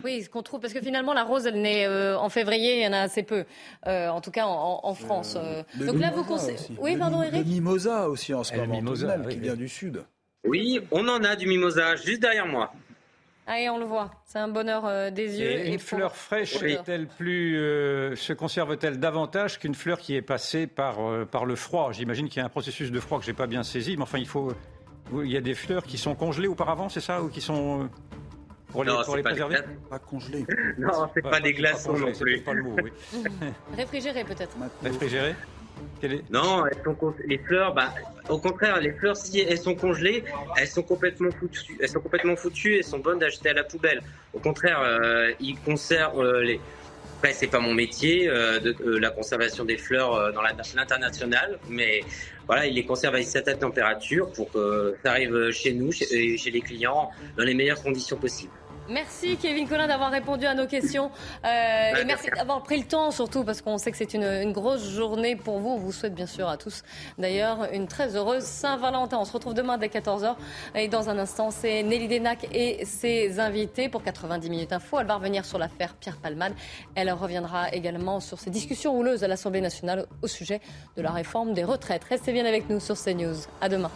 Oui, ce qu'on trouve, parce que finalement, la rose, elle naît euh, en février, il y en a assez peu, euh, en tout cas en, en France. euh. Le Donc là, vous mimosa conseillez. Oui, Le pardon, Eric Le mimosa aussi en ce le moment, tout de mimosa, même, oui, qui oui. vient du sud. Oui, on en a du mimosa juste derrière moi. Allez, on le voit. C'est un bonheur euh, des yeux. Et une pour- fleur fraîche Oui. est-elle plus euh, se conserve-t-elle davantage qu'une fleur qui est passée par euh, par le froid? J'imagine qu'il y a un processus de froid que j'ai pas bien saisi, mais enfin il faut il y a des fleurs qui sont congelées auparavant, c'est ça, ou qui sont euh, pour les Non, pour les pas des préserver. Pas. (laughs) Non, c'est pas des glaçons congelées, non plus. peut-être pas le mot, oui. (laughs) Réfrigéré peut-être. Réfrigéré Quel est- Non, elles sont con- les fleurs, bah, au contraire, les fleurs, si elles sont congelées, elles sont complètement foutues. Elles sont complètement foutues et sont bonnes d'acheter à la poubelle. Au contraire, euh, ils conservent euh, les. Après, c'est pas mon métier, euh, de, euh, la conservation des fleurs euh, dans l'international, mais voilà, il les conserve à certaine température pour que ça arrive chez nous, chez, chez les clients, dans les meilleures conditions possibles. Merci Kevin Collin d'avoir répondu à nos questions. Euh, et merci d'avoir pris le temps surtout parce qu'on sait que c'est une, grosse journée pour vous. On vous souhaite bien sûr à tous d'ailleurs une très heureuse Saint-Valentin. On se retrouve demain dès 14h et dans un instant c'est Nelly Denac et ses invités pour 90 minutes info. Elle va revenir sur l'affaire Pierre Palmade. Elle reviendra également sur ces discussions houleuses à l'Assemblée nationale au sujet de la réforme des retraites. Restez bien avec nous sur CNews. À demain.